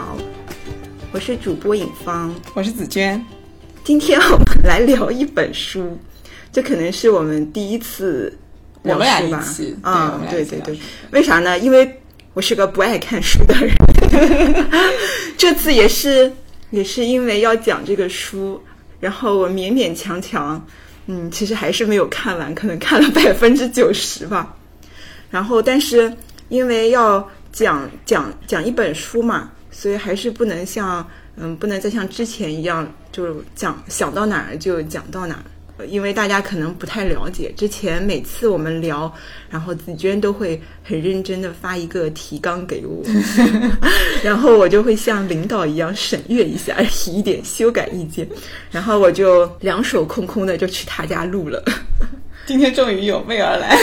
好，我是主播尹芳，我是紫娟。今天我们来聊一本书，这可能是我们第一次聊书吧？啊，对对对，为啥呢？因为我是个不爱看书的人，这次也是也是因为要讲这个书，然后我勉勉强强，嗯，其实还是没有看完，可能看了百分之九十吧。然后，但是因为要讲讲讲一本书嘛，所以还是不能像嗯，不能再像之前一样，就讲想到哪儿就讲到哪儿。因为大家可能不太了解，之前每次我们聊，然后紫娟都会很认真的发一个提纲给我，然后我就会像领导一样审阅一下，提一点修改意见，然后我就两手空空的就去他家录了。今天终于有备而来，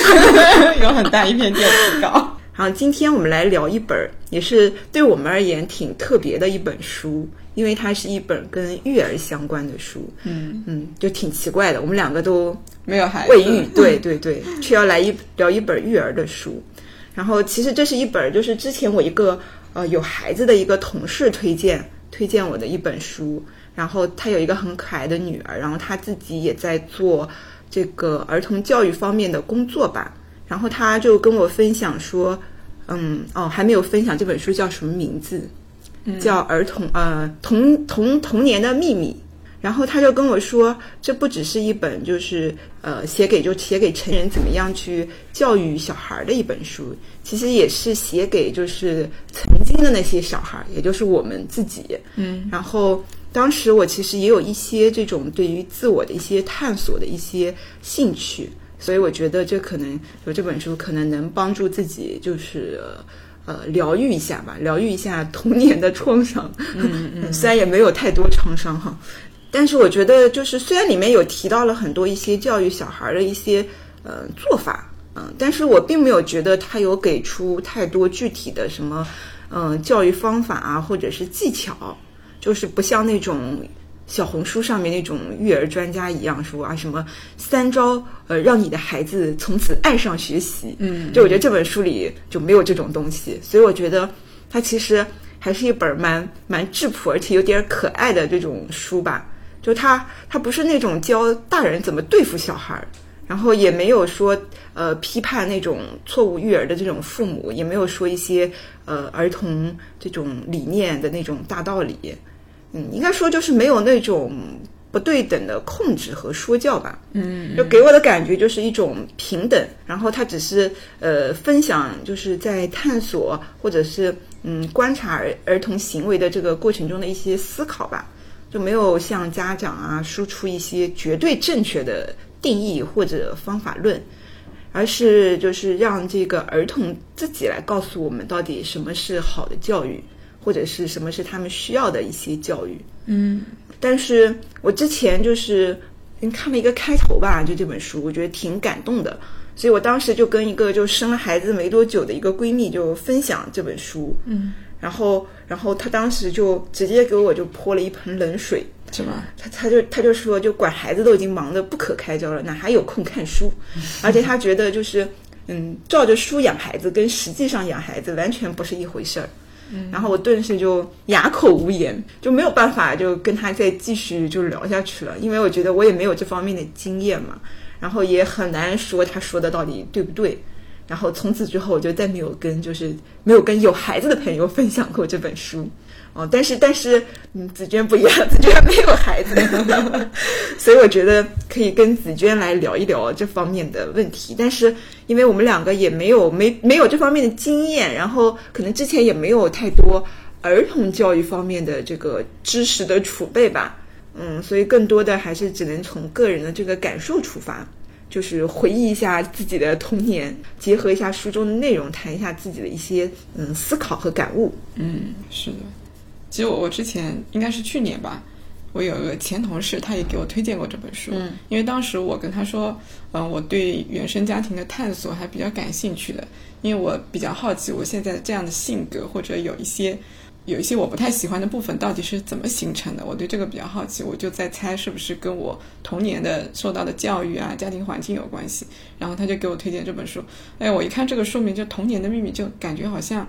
有很大一篇电子稿。好，今天我们来聊一本，也是对我们而言挺特别的一本书，因为它是一本跟育儿相关的书。嗯嗯，就挺奇怪的，我们两个都没有孩子，未育，对对对，却要来一聊一本育儿的书。然后其实这是一本，就是之前我一个呃有孩子的一个同事推荐推荐我的一本书。然后他有一个很可爱的女儿，然后他自己也在做这个儿童教育方面的工作吧。然后他就跟我分享说，嗯，哦，还没有分享这本书叫什么名字，叫《儿童呃童童童年的秘密》。然后他就跟我说，这不只是一本就是呃写给就写给成人怎么样去教育小孩的一本书，其实也是写给就是曾经的那些小孩，也就是我们自己。嗯，然后当时我其实也有一些这种对于自我的一些探索的一些兴趣。所以我觉得这可能有这本书可能能帮助自己，就是呃疗愈一下吧，疗愈一下童年的创伤。嗯嗯，虽然也没有太多创伤哈，但是我觉得就是虽然里面有提到了很多一些教育小孩的一些呃做法，嗯，但是我并没有觉得他有给出太多具体的什么嗯教育方法啊，或者是技巧，就是不像那种。小红书上面那种育儿专家一样说啊，什么三招呃，让你的孩子从此爱上学习。嗯，就我觉得这本书里就没有这种东西，所以我觉得它其实还是一本蛮蛮质朴而且有点可爱的这种书吧。就它它不是那种教大人怎么对付小孩儿，然后也没有说呃批判那种错误育儿的这种父母，也没有说一些呃儿童这种理念的那种大道理。嗯，应该说就是没有那种不对等的控制和说教吧。嗯，就给我的感觉就是一种平等。然后他只是呃分享，就是在探索或者是嗯观察儿儿童行为的这个过程中的一些思考吧，就没有向家长啊输出一些绝对正确的定义或者方法论，而是就是让这个儿童自己来告诉我们到底什么是好的教育。或者是什么是他们需要的一些教育，嗯，但是我之前就是看了一个开头吧，就这本书，我觉得挺感动的，所以我当时就跟一个就生了孩子没多久的一个闺蜜就分享这本书，嗯，然后然后她当时就直接给我就泼了一盆冷水，是吗？她她就她就说，就管孩子都已经忙得不可开交了，哪还有空看书？而且她觉得就是嗯，照着书养孩子跟实际上养孩子完全不是一回事儿。然后我顿时就哑口无言，就没有办法就跟他再继续就聊下去了，因为我觉得我也没有这方面的经验嘛，然后也很难说他说的到底对不对。然后从此之后我就再没有跟就是没有跟有孩子的朋友分享过这本书。哦，但是但是，嗯，紫娟不一样，紫娟没有孩子，所以我觉得可以跟紫娟来聊一聊这方面的问题。但是，因为我们两个也没有没没有这方面的经验，然后可能之前也没有太多儿童教育方面的这个知识的储备吧，嗯，所以更多的还是只能从个人的这个感受出发，就是回忆一下自己的童年，结合一下书中的内容，谈一下自己的一些嗯思考和感悟。嗯，是的。其实我我之前应该是去年吧，我有一个前同事，他也给我推荐过这本书。嗯，因为当时我跟他说，嗯，我对原生家庭的探索还比较感兴趣的，因为我比较好奇我现在这样的性格或者有一些有一些我不太喜欢的部分到底是怎么形成的，我对这个比较好奇，我就在猜是不是跟我童年的受到的教育啊、家庭环境有关系。然后他就给我推荐这本书，哎，我一看这个书名就《童年的秘密》，就感觉好像。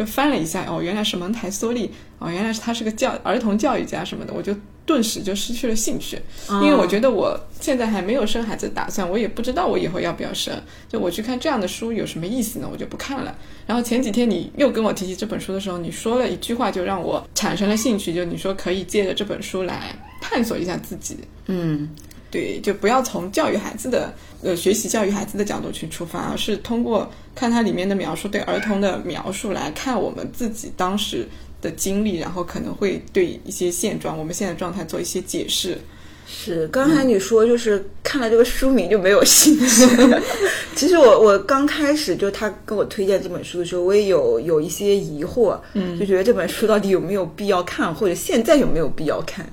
就翻了一下，哦，原来是蒙台梭利，哦，原来是他是个教儿童教育家什么的，我就顿时就失去了兴趣，因为我觉得我现在还没有生孩子打算，我也不知道我以后要不要生，就我去看这样的书有什么意思呢？我就不看了。然后前几天你又跟我提起这本书的时候，你说了一句话，就让我产生了兴趣，就你说可以借着这本书来探索一下自己，嗯。对，就不要从教育孩子的呃学习教育孩子的角度去出发，而是通过看它里面的描述，对儿童的描述来看我们自己当时的经历，然后可能会对一些现状，我们现在状态做一些解释。是，刚才你说就是看了这个书名就没有兴趣。其实我我刚开始就他跟我推荐这本书的时候，我也有有一些疑惑，嗯，就觉得这本书到底有没有必要看，或者现在有没有必要看。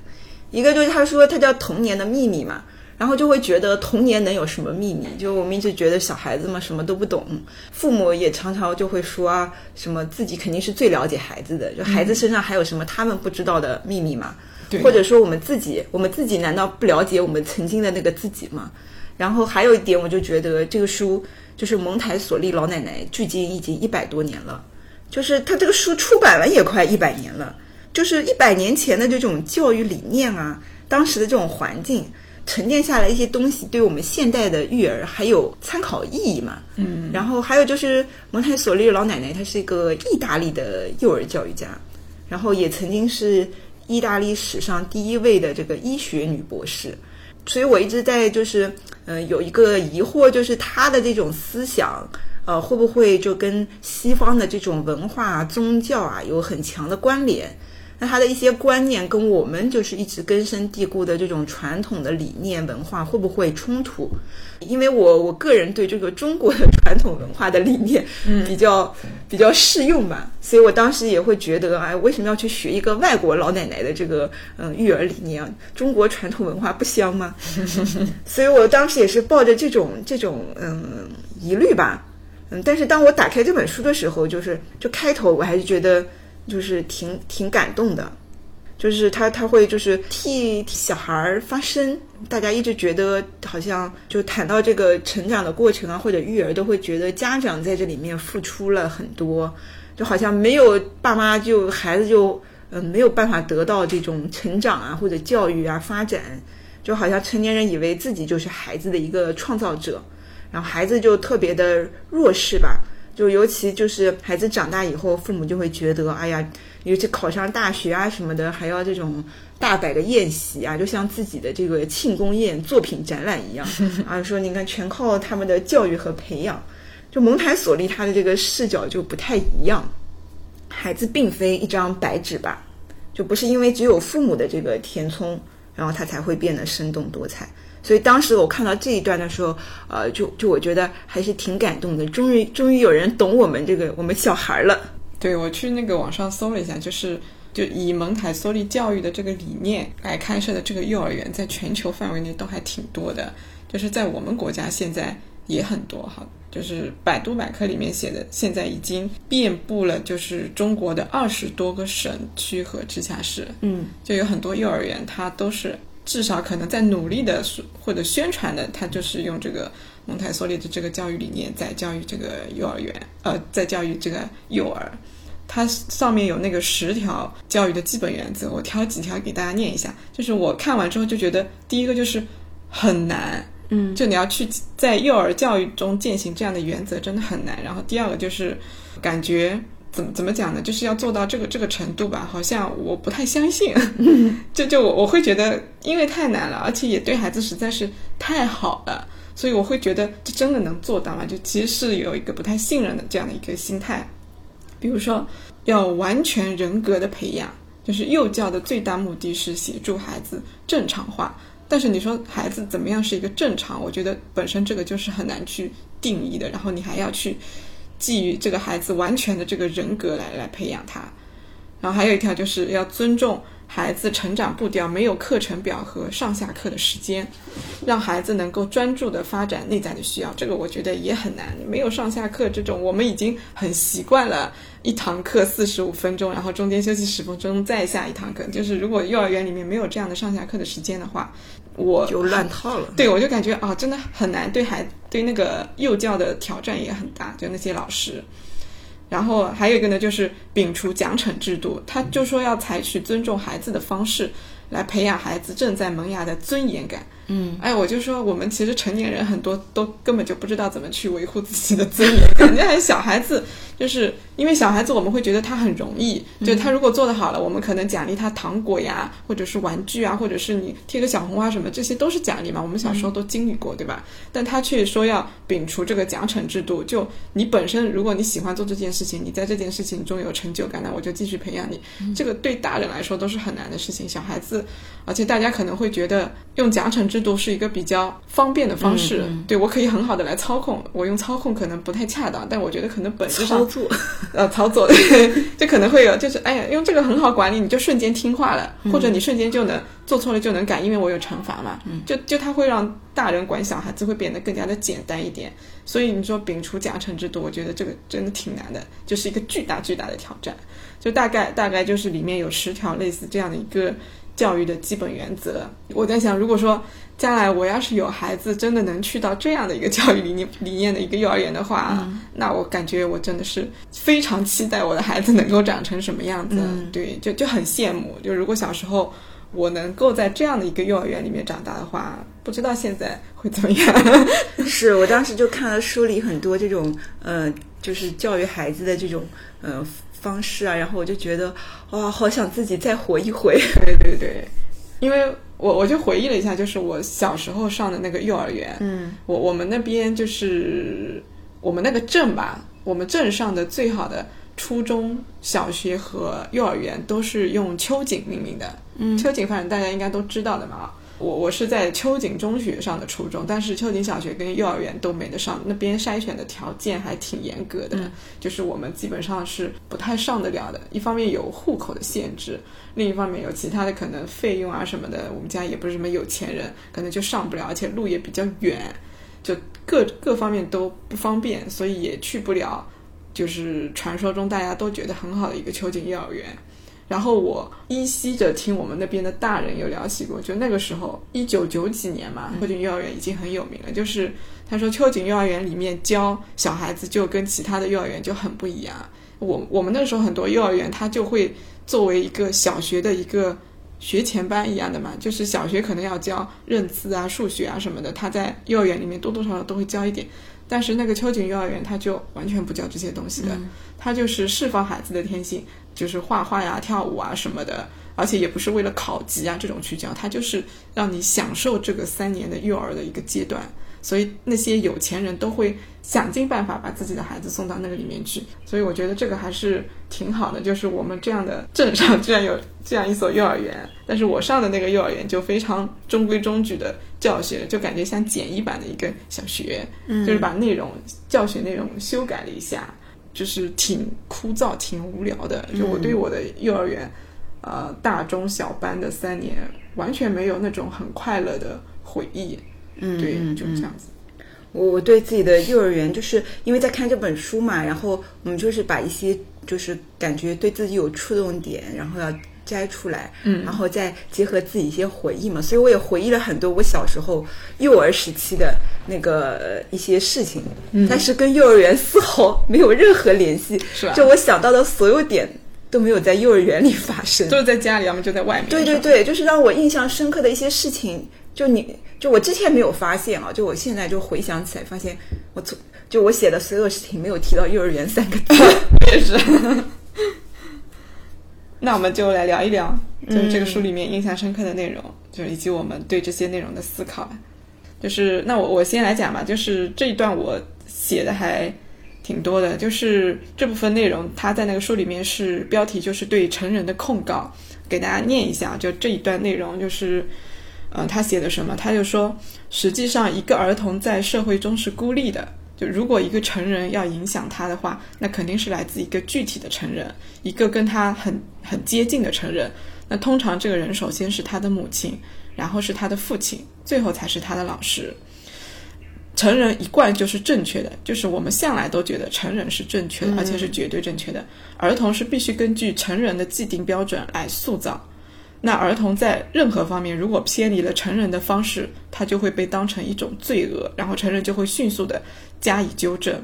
一个就是他说他叫童年的秘密嘛，然后就会觉得童年能有什么秘密？就我们一直觉得小孩子嘛什么都不懂，父母也常常就会说啊，什么自己肯定是最了解孩子的，就孩子身上还有什么他们不知道的秘密吗？对，或者说我们自己，我们自己难道不了解我们曾经的那个自己吗？然后还有一点，我就觉得这个书就是蒙台梭利老奶奶，距今已经一百多年了，就是他这个书出版了也快一百年了。就是一百年前的这种教育理念啊，当时的这种环境沉淀下来一些东西，对我们现代的育儿还有参考意义嘛？嗯，然后还有就是蒙台梭利老奶奶，她是一个意大利的幼儿教育家，然后也曾经是意大利史上第一位的这个医学女博士，所以我一直在就是嗯有一个疑惑，就是她的这种思想，呃会不会就跟西方的这种文化宗教啊有很强的关联？那他的一些观念跟我们就是一直根深蒂固的这种传统的理念文化会不会冲突？因为我我个人对这个中国的传统文化的理念比较比较适用吧，所以我当时也会觉得，哎，为什么要去学一个外国老奶奶的这个嗯育儿理念？中国传统文化不香吗？所以我当时也是抱着这种这种嗯疑虑吧，嗯，但是当我打开这本书的时候，就是就开头我还是觉得。就是挺挺感动的，就是他他会就是替小孩儿发声，大家一直觉得好像就谈到这个成长的过程啊，或者育儿，都会觉得家长在这里面付出了很多，就好像没有爸妈就孩子就嗯没有办法得到这种成长啊或者教育啊发展，就好像成年人以为自己就是孩子的一个创造者，然后孩子就特别的弱势吧。就尤其就是孩子长大以后，父母就会觉得，哎呀，尤其考上大学啊什么的，还要这种大摆个宴席啊，就像自己的这个庆功宴、作品展览一样 啊。说你看，全靠他们的教育和培养。就蒙台梭利他的这个视角就不太一样，孩子并非一张白纸吧，就不是因为只有父母的这个填充，然后他才会变得生动多彩。所以当时我看到这一段的时候，呃，就就我觉得还是挺感动的。终于，终于有人懂我们这个我们小孩了。对我去那个网上搜了一下，就是就以蒙台梭利教育的这个理念来开设的这个幼儿园，在全球范围内都还挺多的。就是在我们国家现在也很多哈，就是百度百科里面写的，现在已经遍布了，就是中国的二十多个省区和直辖市。嗯，就有很多幼儿园，它都是。至少可能在努力的或者宣传的，他就是用这个蒙台梭利的这个教育理念在教育这个幼儿园，呃，在教育这个幼儿。它上面有那个十条教育的基本原则，我挑几条给大家念一下。就是我看完之后就觉得，第一个就是很难，嗯，就你要去在幼儿教育中践行这样的原则真的很难。然后第二个就是感觉。怎么怎么讲呢？就是要做到这个这个程度吧，好像我不太相信。就就我我会觉得，因为太难了，而且也对孩子实在是太好了，所以我会觉得这真的能做到吗？就其实是有一个不太信任的这样的一个心态。比如说，要完全人格的培养，就是幼教的最大目的是协助孩子正常化。但是你说孩子怎么样是一个正常？我觉得本身这个就是很难去定义的。然后你还要去。基于这个孩子完全的这个人格来来培养他，然后还有一条就是要尊重孩子成长步调，没有课程表和上下课的时间，让孩子能够专注的发展内在的需要。这个我觉得也很难，没有上下课这种，我们已经很习惯了，一堂课四十五分钟，然后中间休息十分钟再下一堂课。就是如果幼儿园里面没有这样的上下课的时间的话，我就乱套了。对，我就感觉啊，真的很难对孩。对那个幼教的挑战也很大，就那些老师，然后还有一个呢，就是摒除奖惩制度，他就说要采取尊重孩子的方式来培养孩子正在萌芽的尊严感。嗯，哎，我就说我们其实成年人很多都根本就不知道怎么去维护自己的尊严感，觉还小孩子，就是因为小孩子我们会觉得他很容易，就他如果做得好了，我们可能奖励他糖果呀，或者是玩具啊，或者是你贴个小红花什么，这些都是奖励嘛，我们小时候都经历过，对吧？但他却说要摒除这个奖惩制度，就你本身如果你喜欢做这件事情，你在这件事情中有成就感，那我就继续培养你。这个对大人来说都是很难的事情，小孩子，而且大家可能会觉得用奖惩制度是一个比较方便的方式，对我可以很好的来操控。我用操控可能不太恰当，但我觉得可能本质上操作，呃，操作 就可能会有，就是哎呀，用这个很好管理，你就瞬间听话了，或者你瞬间就能做错了就能改，因为我有惩罚嘛。就就它会让大人管小孩子会变得更加的简单一点。所以你说摒除奖惩制度，我觉得这个真的挺难的，就是一个巨大巨大的挑战。就大概大概就是里面有十条类似这样的一个教育的基本原则。我在想，如果说将来我要是有孩子，真的能去到这样的一个教育理念理念的一个幼儿园的话，那我感觉我真的是非常期待我的孩子能够长成什么样子。对，就就很羡慕。就如果小时候我能够在这样的一个幼儿园里面长大的话，不知道现在会怎么样。是我当时就看了书里很多这种呃，就是教育孩子的这种呃方式啊，然后我就觉得哇，好想自己再活一回。对对对，因为我我就回忆了一下，就是我小时候上的那个幼儿园，嗯，我我们那边就是我们那个镇吧，我们镇上的最好的初中小学和幼儿园都是用秋瑾命名的。嗯，秋瑾反正大家应该都知道的嘛。我我是在秋瑾中学上的初中，但是秋瑾小学跟幼儿园都没得上，那边筛选的条件还挺严格的，就是我们基本上是不太上得了的。一方面有户口的限制，另一方面有其他的可能费用啊什么的，我们家也不是什么有钱人，可能就上不了，而且路也比较远，就各各方面都不方便，所以也去不了。就是传说中大家都觉得很好的一个秋瑾幼儿园。然后我依稀着听我们那边的大人有聊起过，就那个时候一九九几年嘛，秋瑾幼儿园已经很有名了。就是他说秋瑾幼儿园里面教小孩子就跟其他的幼儿园就很不一样。我我们那时候很多幼儿园它就会作为一个小学的一个学前班一样的嘛，就是小学可能要教认字啊、数学啊什么的，他在幼儿园里面多多少少都会教一点。但是那个秋瑾幼儿园他就完全不教这些东西的，他就是释放孩子的天性。就是画画呀、跳舞啊什么的，而且也不是为了考级啊这种去教，他就是让你享受这个三年的幼儿的一个阶段。所以那些有钱人都会想尽办法把自己的孩子送到那个里面去。所以我觉得这个还是挺好的，就是我们这样的镇上居然有这样一所幼儿园。但是我上的那个幼儿园就非常中规中矩的教学，就感觉像简易版的一个小学，就是把内容教学内容修改了一下。就是挺枯燥、挺无聊的。就我对我的幼儿园，呃，大中小班的三年，完全没有那种很快乐的回忆。嗯，对，就是这样子。我我对自己的幼儿园，就是因为在看这本书嘛，然后我们就是把一些就是感觉对自己有触动点，然后要摘出来，嗯，然后再结合自己一些回忆嘛，所以我也回忆了很多我小时候幼儿时期的那个一些事情，嗯，但是跟幼儿园丝毫没有任何联系，是吧？就我想到的所有点都没有在幼儿园里发生，都是在家里，要么就在外面。对对对，就是让我印象深刻的一些事情，就你就我之前没有发现啊，就我现在就回想起来，发现我从就我写的所有事情没有提到幼儿园三个字，也是。那我们就来聊一聊，就是这个书里面印象深刻的内容，就是以及我们对这些内容的思考。就是那我我先来讲吧，就是这一段我写的还挺多的，就是这部分内容，它在那个书里面是标题就是对成人的控告，给大家念一下，就这一段内容就是，呃，他写的什么？他就说，实际上一个儿童在社会中是孤立的。就如果一个成人要影响他的话，那肯定是来自一个具体的成人，一个跟他很很接近的成人。那通常这个人首先是他的母亲，然后是他的父亲，最后才是他的老师。成人一贯就是正确的，就是我们向来都觉得成人是正确的，而且是绝对正确的。儿童是必须根据成人的既定标准来塑造。那儿童在任何方面如果偏离了成人的方式，他就会被当成一种罪恶，然后成人就会迅速的加以纠正。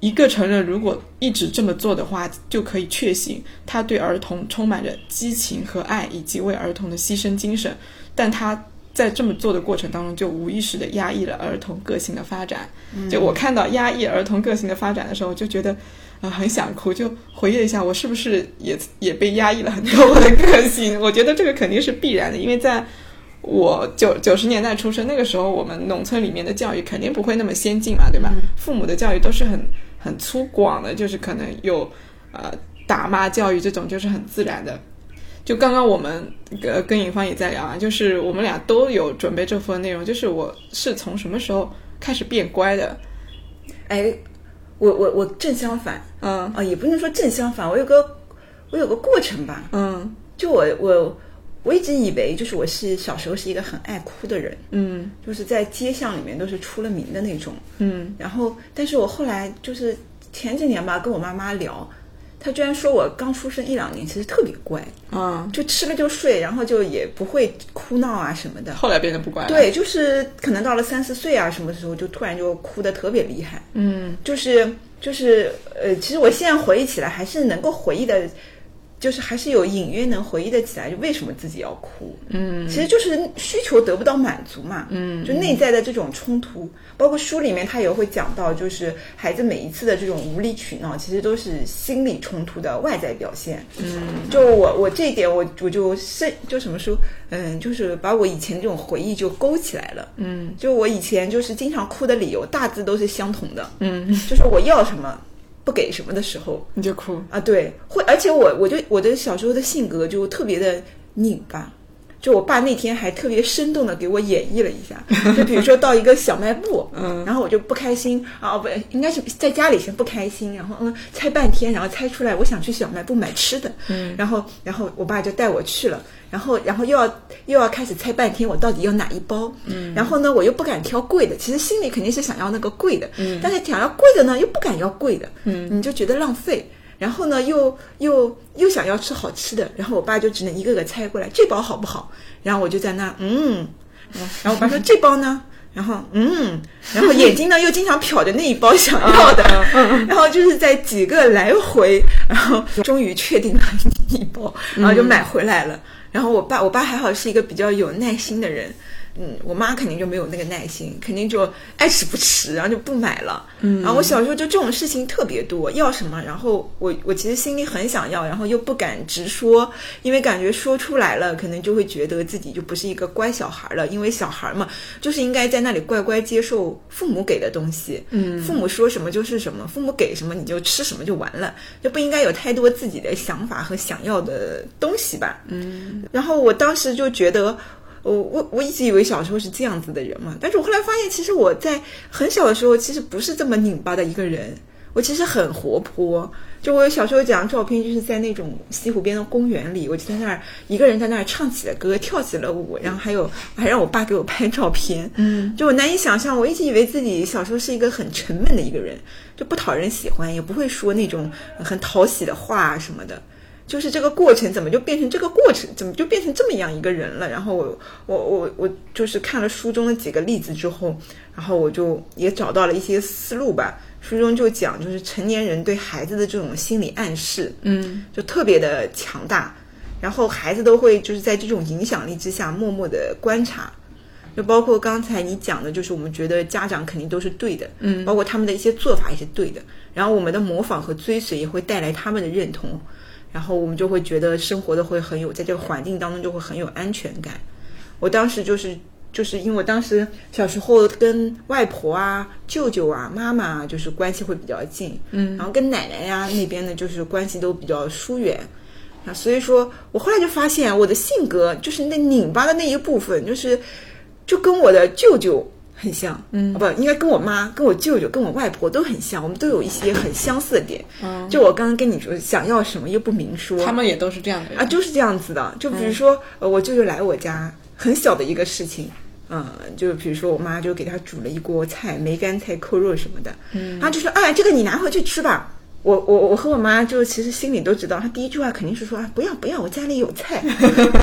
一个成人如果一直这么做的话，就可以确信他对儿童充满着激情和爱，以及为儿童的牺牲精神。但他在这么做的过程当中，就无意识的压抑了儿童个性的发展。就我看到压抑儿童个性的发展的时候，就觉得啊、很想哭，就回忆了一下，我是不是也也被压抑了很多我的个性？我觉得这个肯定是必然的，因为在我九九十年代出生，那个时候我们农村里面的教育肯定不会那么先进嘛，对吧？父母的教育都是很很粗犷的，就是可能有呃打骂教育这种，就是很自然的。就刚刚我们呃跟尹芳也在聊啊，就是我们俩都有准备这部分内容，就是我是从什么时候开始变乖的？哎，我我我正相反嗯啊，也不能说正相反，我有个我有个过程吧。嗯就我我我一直以为就是我是小时候是一个很爱哭的人，嗯就是在街巷里面都是出了名的那种。嗯然后，但是我后来就是前几年吧，跟我妈妈聊，她居然说我刚出生一两年其实特别乖，啊，就吃了就睡，然后就也不会哭闹啊什么的。后来变得不乖了。，对，就是可能到了三四岁啊什么时候，就突然就哭得特别厉害。嗯就是就是呃，其实我现在回忆起来还是能够回忆的，就是还是有隐约能回忆得起来，就为什么自己要哭。嗯其实就是需求得不到满足嘛，嗯就内在的这种冲突，包括书里面他也会讲到，就是孩子每一次的这种无理取闹，其实都是心理冲突的外在表现。嗯就我我这一点我我就深就什么说，嗯，就是把我以前这种回忆就勾起来了。嗯就我以前就是经常哭的理由大致都是相同的，嗯，就是我要什么不给什么的时候你就哭。啊，对，会，而且我我就我的小时候的性格就特别的拧巴。就我爸那天还特别生动的给我演绎了一下，就比如说到一个小卖部，嗯然后我就不开心啊，不应该是在家里先不开心，然后嗯猜半天，然后猜出来我想去小卖部买吃的，嗯然后然后我爸就带我去了，然后然后又要又要开始猜半天我到底要哪一包，嗯，然后呢我又不敢挑贵的，其实心里肯定是想要那个贵的，嗯但是想要贵的呢又不敢要贵的，嗯你就觉得浪费。然后呢，又又又想要吃好吃的，然后我爸就只能一个个猜过来，这包好不好？然后我就在那，嗯，然后我爸说这包呢，然后嗯，然后眼睛呢又经常瞟着那一包想要的，然后就是在几个来回，然后终于确定了一包，然后就买回来了。然后我爸，我爸还好是一个比较有耐心的人，嗯，我妈肯定就没有那个耐心，肯定就爱吃不吃，然后就不买了。嗯，然后我小时候就这种事情特别多，要什么，然后我我其实心里很想要，然后又不敢直说，因为感觉说出来了，可能就会觉得自己就不是一个乖小孩了，因为小孩嘛，就是应该在那里乖乖接受父母给的东西，嗯父母说什么就是什么，父母给什么你就吃什么就完了，就不应该有太多自己的想法和想要的东西吧。嗯然后我当时就觉得，我我我一直以为小时候是这样子的人嘛，但是我后来发现，其实我在很小的时候其实不是这么拧巴的一个人，我其实很活泼。就我小时候有几张照片，就是在那种西湖边的公园里，我就在那儿一个人在那儿唱起了歌，跳起了舞，然后还有还让我爸给我拍照片。嗯就我难以想象，我一直以为自己小时候是一个很沉闷的一个人，就不讨人喜欢，也不会说那种很讨喜的话啊什么的。就是这个过程怎么就变成这个过程，怎么就变成这么样一个人了？然后我我我我就是看了书中的几个例子之后，然后我就也找到了一些思路吧。书中就讲，就是成年人对孩子的这种心理暗示，嗯。就特别的强大，然后孩子都会就是在这种影响力之下默默的观察，就包括刚才你讲的，就是我们觉得家长肯定都是对的，嗯。包括他们的一些做法也是对的，然后我们的模仿和追随也会带来他们的认同，然后我们就会觉得生活的会很有，在这个环境当中就会很有安全感。我当时就是就是因为我当时小时候跟外婆啊、舅舅啊、妈妈啊，就是关系会比较近，嗯然后跟奶奶呀、那边呢，就是关系都比较疏远。啊，所以说我后来就发现，我的性格就是那拧巴的那一部分，就是就跟我的舅舅很像，嗯啊不，应该跟我妈、跟我舅舅、跟我外婆都很像，我们都有一些很相似的点。嗯，就我刚刚跟你说，想要什么又不明说，他们也都是这样的人啊，就是这样子的。就比如说，呃，我舅舅来我家，很小的一个事情，嗯，就比如说我妈就给他煮了一锅菜，梅干菜扣肉什么的，嗯然后就说，哎，这个你拿回去吃吧。我我我和我妈就其实心里都知道，她第一句话肯定是说啊不要不要，我家里有菜。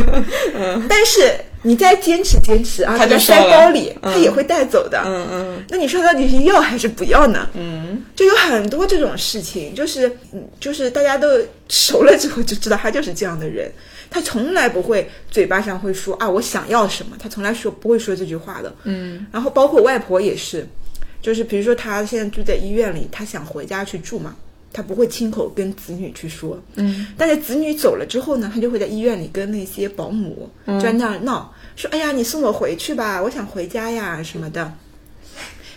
但是你再坚持坚持啊，给她她就塞包里，嗯她也会带走的。嗯嗯那你说到底是要还是不要呢？嗯，就有很多这种事情，就是嗯，就是大家都熟了之后就知道他就是这样的人，他从来不会嘴巴上会说啊我想要什么，他从来说不会说这句话的。嗯，然后包括外婆也是，就是比如说她现在住在医院里，她想回家去住嘛，她不会亲口跟子女去说，嗯，但是子女走了之后呢，他就会在医院里跟那些保姆就在那儿闹，说哎呀你送我回去吧，我想回家呀什么的。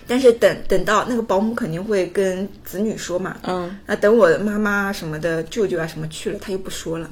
但是等等到那个保姆肯定会跟子女说嘛，嗯，那等我的妈妈什么的舅舅啊什么去了，他又不说了，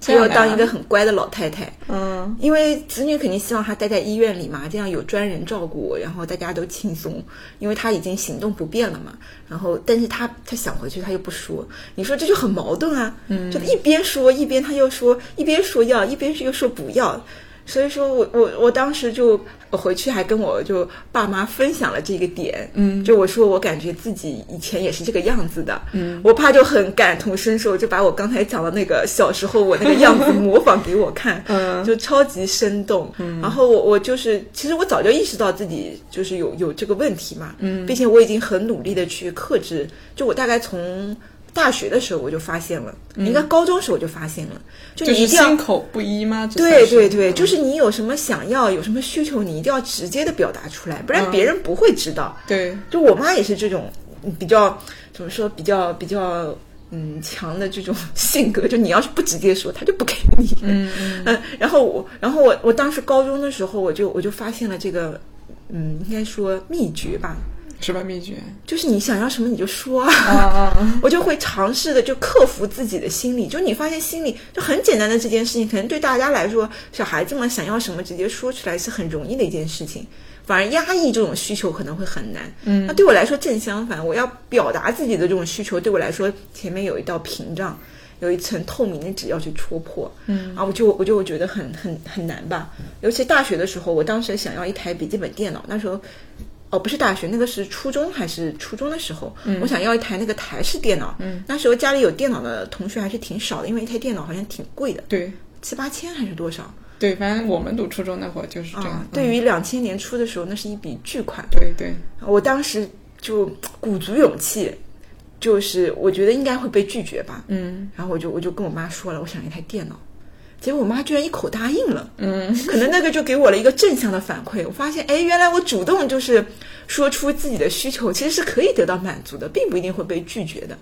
她这样的啊要当一个很乖的老太太。嗯因为子女肯定希望她待在医院里嘛，这样有专人照顾，然后大家都轻松。因为她已经行动不便了嘛，然后但是她她想回去，她又不说，你说这就很矛盾啊。嗯，就一边说一边她又说，一边说要，一边又说不要。所以说我我我当时就我回去还跟我就爸妈分享了这个点，嗯。就我说我感觉自己以前也是这个样子的，嗯，我爸就很感同身受，就把我刚才讲的那个小时候我那个样子 模仿给我看，嗯。就超级生动。嗯。然后我我就是，其实我早就意识到自己就是有有这个问题嘛，嗯。并且我已经很努力的去克制，就我大概从大学的时候我就发现了，应该高中时候我就发现了，就就是你一定要心口不一吗？对对对，嗯就是你有什么想要，有什么需求，你一定要直接的表达出来，不然嗯别人不会知道。对，就我妈也是这种嗯比较怎么说，比较比较嗯强的这种性格，就你要是不直接说，她就不给你。嗯嗯 嗯，然后我，然后我，我当时高中的时候，我就我就发现了这个，嗯，应该说秘诀吧，什么秘诀？就是你想要什么你就说啊。啊啊，我就会尝试的就克服自己的心理，就你发现心里就很简单的这件事情，可能对大家来说，小孩子们想要什么直接说出来是很容易的一件事情，反而压抑这种需求可能会很难。嗯那对我来说正相反，我要表达自己的这种需求，对我来说前面有一道屏障，有一层透明的纸要去戳破。嗯啊，我就我就觉得很很很难吧。尤其大学的时候，我当时想要一台笔记本电脑，那时候。哦，不是大学，那个是初中还是初中的时候，我想要一台那个台式电脑。嗯，那时候家里有电脑的同学还是挺少的，因为一台电脑好像挺贵的，对七八千还是多少对，反正我们读初中那会儿就是这样啊。？对于两千年初的时候，那是一笔巨款。对对，我当时就鼓足勇气，就是我觉得应该会被拒绝吧，嗯然后我就我就跟我妈说了，我想要一台电脑，结果我妈居然一口答应了。嗯可能那个就给我了一个正向的反馈。我发现，哎，原来我主动就是说出自己的需求，其实是可以得到满足的，并不一定会被拒绝的。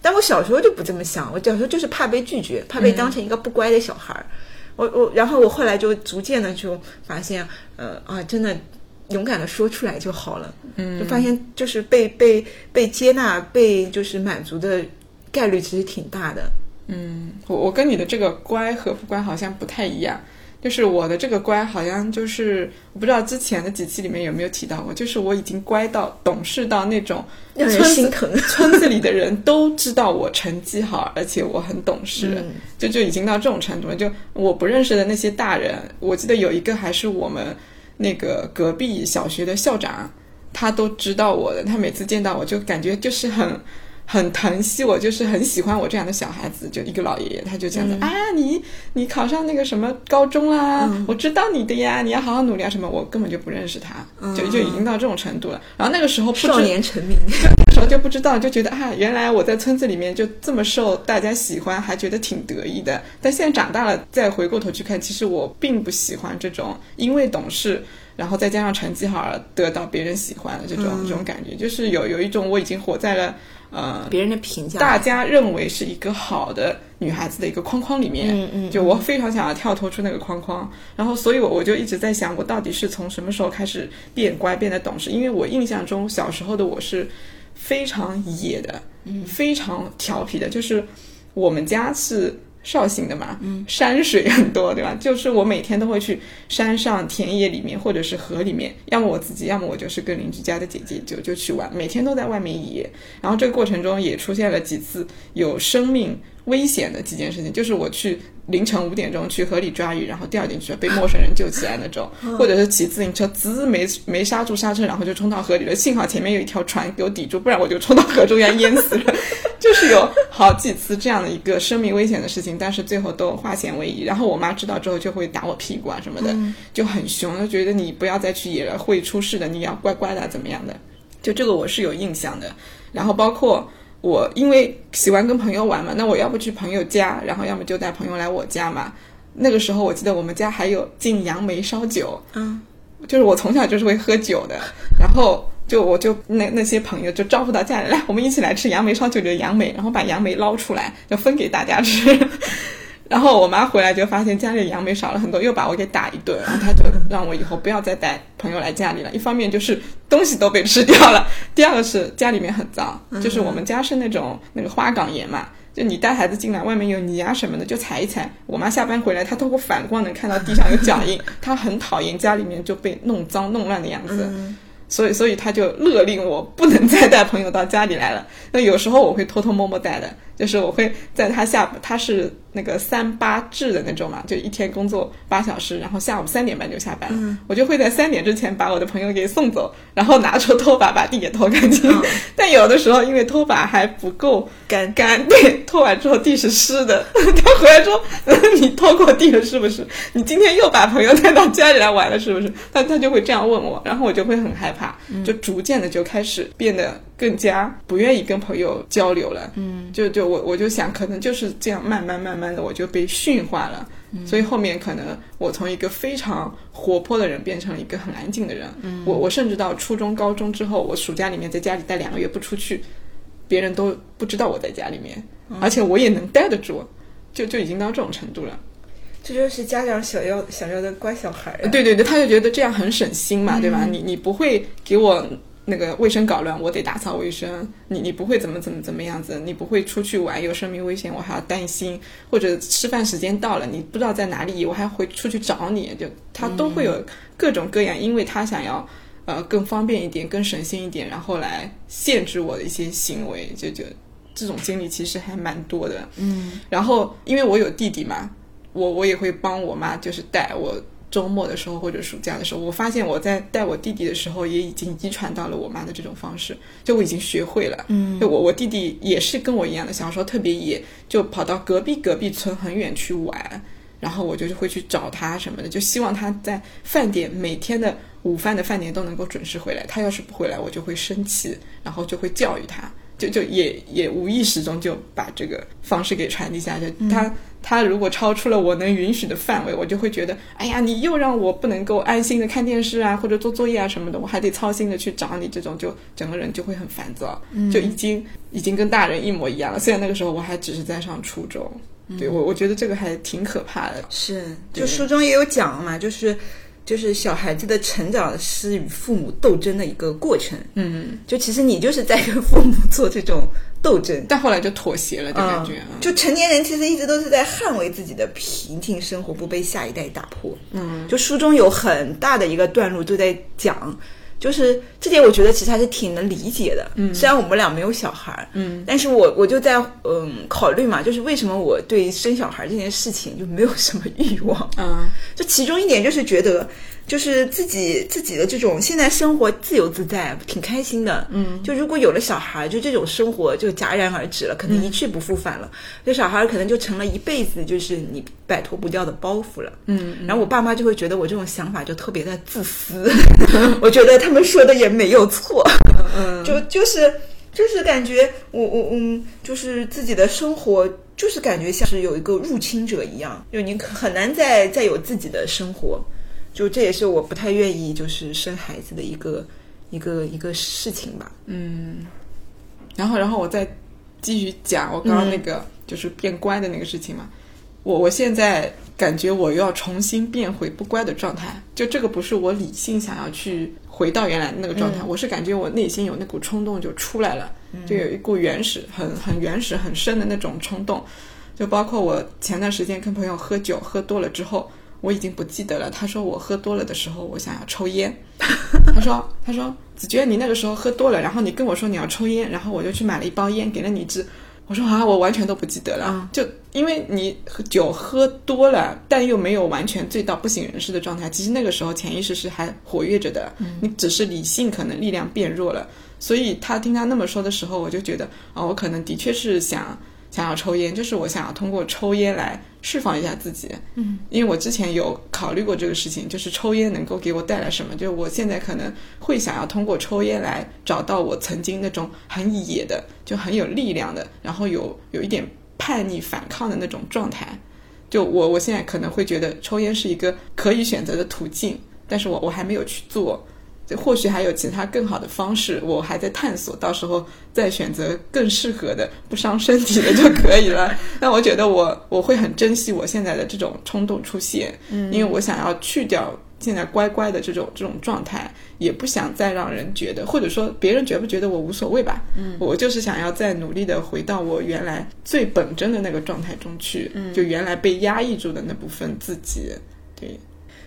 但我小时候就不这么想，我小时候就是怕被拒绝，怕被当成一个不乖的小孩儿。我我，然后我后来就逐渐的就发现，呃啊，真的勇敢的说出来就好了。嗯，就发现就是被被被接纳、被就是满足的概率其实挺大的。嗯，我我跟你的这个乖和不乖好像不太一样。就是我的这个乖，好像就是我不知道之前的几期里面有没有提到过，就是我已经乖到懂事到那种让人村子心疼村子里的人都知道我成绩好，而且我很懂事，嗯就就已经到这种程度了。就我不认识的那些大人，我记得有一个还是我们那个隔壁小学的校长，他都知道我的。他每次见到我就感觉就是很很疼惜我，就是很喜欢我这样的小孩子。就一个老爷爷，他就这样子、啊，你你考上那个什么高中啦，我知道你的呀，你要好好努力啊什么。我根本就不认识他，就就已经到这种程度了。然后那个时候不少年成名，那时候就不知道，就觉得啊，原来我在村子里面就这么受大家喜欢，还觉得挺得意的。但现在长大了，再回过头去看，其实我并不喜欢这种因为懂事，然后再加上成绩好而得到别人喜欢的这种、嗯这种感觉，就是有有一种我已经活在了呃别人的评价，大家认为是一个好的女孩子的一个框框里面，嗯嗯就我非常想要跳脱出那个框框，然后所以我我就一直在想，我到底是从什么时候开始变乖、变得懂事？因为我印象中小时候的我是非常野的，嗯，非常调皮的，就是我们家是。绍兴的嘛，嗯，山水很多，对吧？就是我每天都会去山上、田野里面，或者是河里面，要么我自己，要么我就是跟邻居家的姐姐就就去玩，每天都在外面野。然后这个过程中也出现了几次有生命危险的几件事情，就是我去凌晨五点钟去河里抓鱼，然后第二点去被陌生人救起来那种，或者是骑自行车滋没没刹住刹车，然后就冲到河里了，幸好前面有一条船给我抵住，不然我就冲到河中央淹死了。就是有好几次这样的一个生命危险的事情，但是最后都化险为夷。然后我妈知道之后就会打我屁股啊什么的，就很凶，就觉得你不要再去野了，会出事的，你要乖乖的怎么样的。就这个我是有印象的。然后包括。我因为喜欢跟朋友玩嘛，那我要不去朋友家，然后要么就带朋友来我家嘛。那个时候我记得我们家还有进杨梅烧酒，嗯，就是我从小就是会喝酒的，然后就我就那那些朋友就招呼到家里来，我们一起来吃杨梅烧酒的杨梅，然后把杨梅捞出来，就分给大家吃。然后我妈回来就发现家里杨梅少了很多，又把我给打一顿。然后她就让我以后不要再带朋友来家里了。一方面就是东西都被吃掉了，第二个是家里面很脏，就是我们家是那种那个花岗岩嘛，就你带孩子进来，外面有泥啊什么的，就踩一踩。我妈下班回来，她通过反光能看到地上有脚印，她很讨厌家里面就被弄脏弄乱的样子。所以，所以她就勒令我不能再带朋友到家里来了。那有时候我会偷偷摸摸带的，就是我会在她下，她是那个三八制的那种嘛，就一天工作八小时，然后下午三点半就下班嗯。我就会在三点之前把我的朋友给送走，然后拿出拖把把地给拖干净。但有的时候因为拖把还不够干干，对，拖完之后地是湿的。他回来说：“你拖过地了是不是？你今天又把朋友带到家里来玩了是不是？”他他就会这样问我，然后我就会很害怕。就逐渐的就开始变得更加不愿意跟朋友交流了。嗯，就就我我就想，可能就是这样，慢慢慢慢的我就被驯化了。所以后面可能我从一个非常活泼的人变成了一个很安静的人。嗯，我我甚至到初中、高中之后，我暑假里面在家里待两个月不出去，别人都不知道我在家里面，而且我也能待得住，就就已经到这种程度了。这就是家长想要想要的乖小孩。对对对，他就觉得这样很省心嘛，对吧？你你不会给我那个卫生搞乱，我得打扫卫生。你你不会怎么怎么怎么样子，你不会出去玩有生命危险，我还要担心。或者吃饭时间到了，你不知道在哪里，我还会出去找你。就他都会有各种各样，因为他想要呃更方便一点、更省心一点，然后来限制我的一些行为。就就这种经历其实还蛮多的。嗯，然后因为我有弟弟嘛。我我也会帮我妈，就是带我周末的时候或者暑假的时候，我发现我在带我弟弟的时候，也已经遗传到了我妈的这种方式，就我已经学会了。嗯，就我我弟弟也是跟我一样的，小时候特别野，就跑到隔壁隔壁村很远去玩，然后我就是会去找他什么的，就希望他在饭点每天的午饭的饭点都能够准时回来。他要是不回来，我就会生气，然后就会教育他。就就也也无意识中就把这个方式给传递下去。他他如果超出了我能允许的范围，我就会觉得，哎呀，你又让我不能够安心的看电视啊，或者做作业啊什么的，我还得操心的去找你，这种就整个人就会很烦躁，就已经已经跟大人一模一样了。虽然那个时候我还只是在上初中，对我我觉得这个还挺可怕的。是，就书中也有讲嘛，就是。就是小孩子的成长是与父母斗争的一个过程，嗯，就其实你就是在跟父母做这种斗争，但后来就妥协了就感觉。就成年人其实一直都是在捍卫自己的平静生活，不被下一代打破。嗯，就书中有很大的一个段落都在讲。就是这点，我觉得其实还是挺能理解的。嗯，虽然我们俩没有小孩儿，嗯，但是我我就在嗯考虑嘛，就是为什么我对生小孩这件事情就没有什么欲望。嗯，就其中一点就是觉得。就是自己自己的这种现在生活自由自在，挺开心的。嗯，就如果有了小孩，就这种生活就戛然而止了，可能一去不复返了。这小孩可能就成了一辈子就是你摆脱不掉的包袱了。嗯，然后我爸妈就会觉得我这种想法就特别的自私。我觉得他们说的也没有错。嗯，就就是就是感觉我我嗯，就是自己的生活就是感觉像是有一个入侵者一样，就你很难再再有自己的生活。就这也是我不太愿意就是生孩子的一个一个一个事情吧。嗯，然后然后我再继续讲我刚刚那个就是变乖的那个事情嘛。我我现在感觉我又要重新变回不乖的状态，就这个不是我理性想要去回到原来的那个状态，我是感觉我内心有那股冲动就出来了，就有一股原始、很很原始、很深的那种冲动。就包括我前段时间跟朋友喝酒喝多了之后。我已经不记得了。他说我喝多了的时候，我想要抽烟。他说：“他说子娟，你那个时候喝多了，然后你跟我说你要抽烟，然后我就去买了一包烟给了你一支。”我说啊，我完全都不记得了，嗯就因为你酒喝多了，但又没有完全醉到不省人事的状态，其实那个时候潜意识是还活跃着的，你只是理性可能力量变弱了。所以他听他那么说的时候，我就觉得啊、我可能的确是想想要抽烟，就是我想要通过抽烟来释放一下自己。嗯，因为我之前有考虑过这个事情，就是抽烟能够给我带来什么，就是我现在可能会想要通过抽烟来找到我曾经那种很野的，就很有力量的，然后有有一点叛逆反抗的那种状态。就我我现在可能会觉得抽烟是一个可以选择的途径，但是我我还没有去做。就或许还有其他更好的方式，我还在探索，到时候再选择更适合的、不伤身体的就可以了。但我觉得我我会很珍惜我现在的这种冲动出现，嗯，因为我想要去掉现在乖乖的这种这种状态，也不想再让人觉得，或者说别人觉不觉得我无所谓吧，嗯，我就是想要再努力的回到我原来最本真的那个状态中去，嗯，就原来被压抑住的那部分自己，对。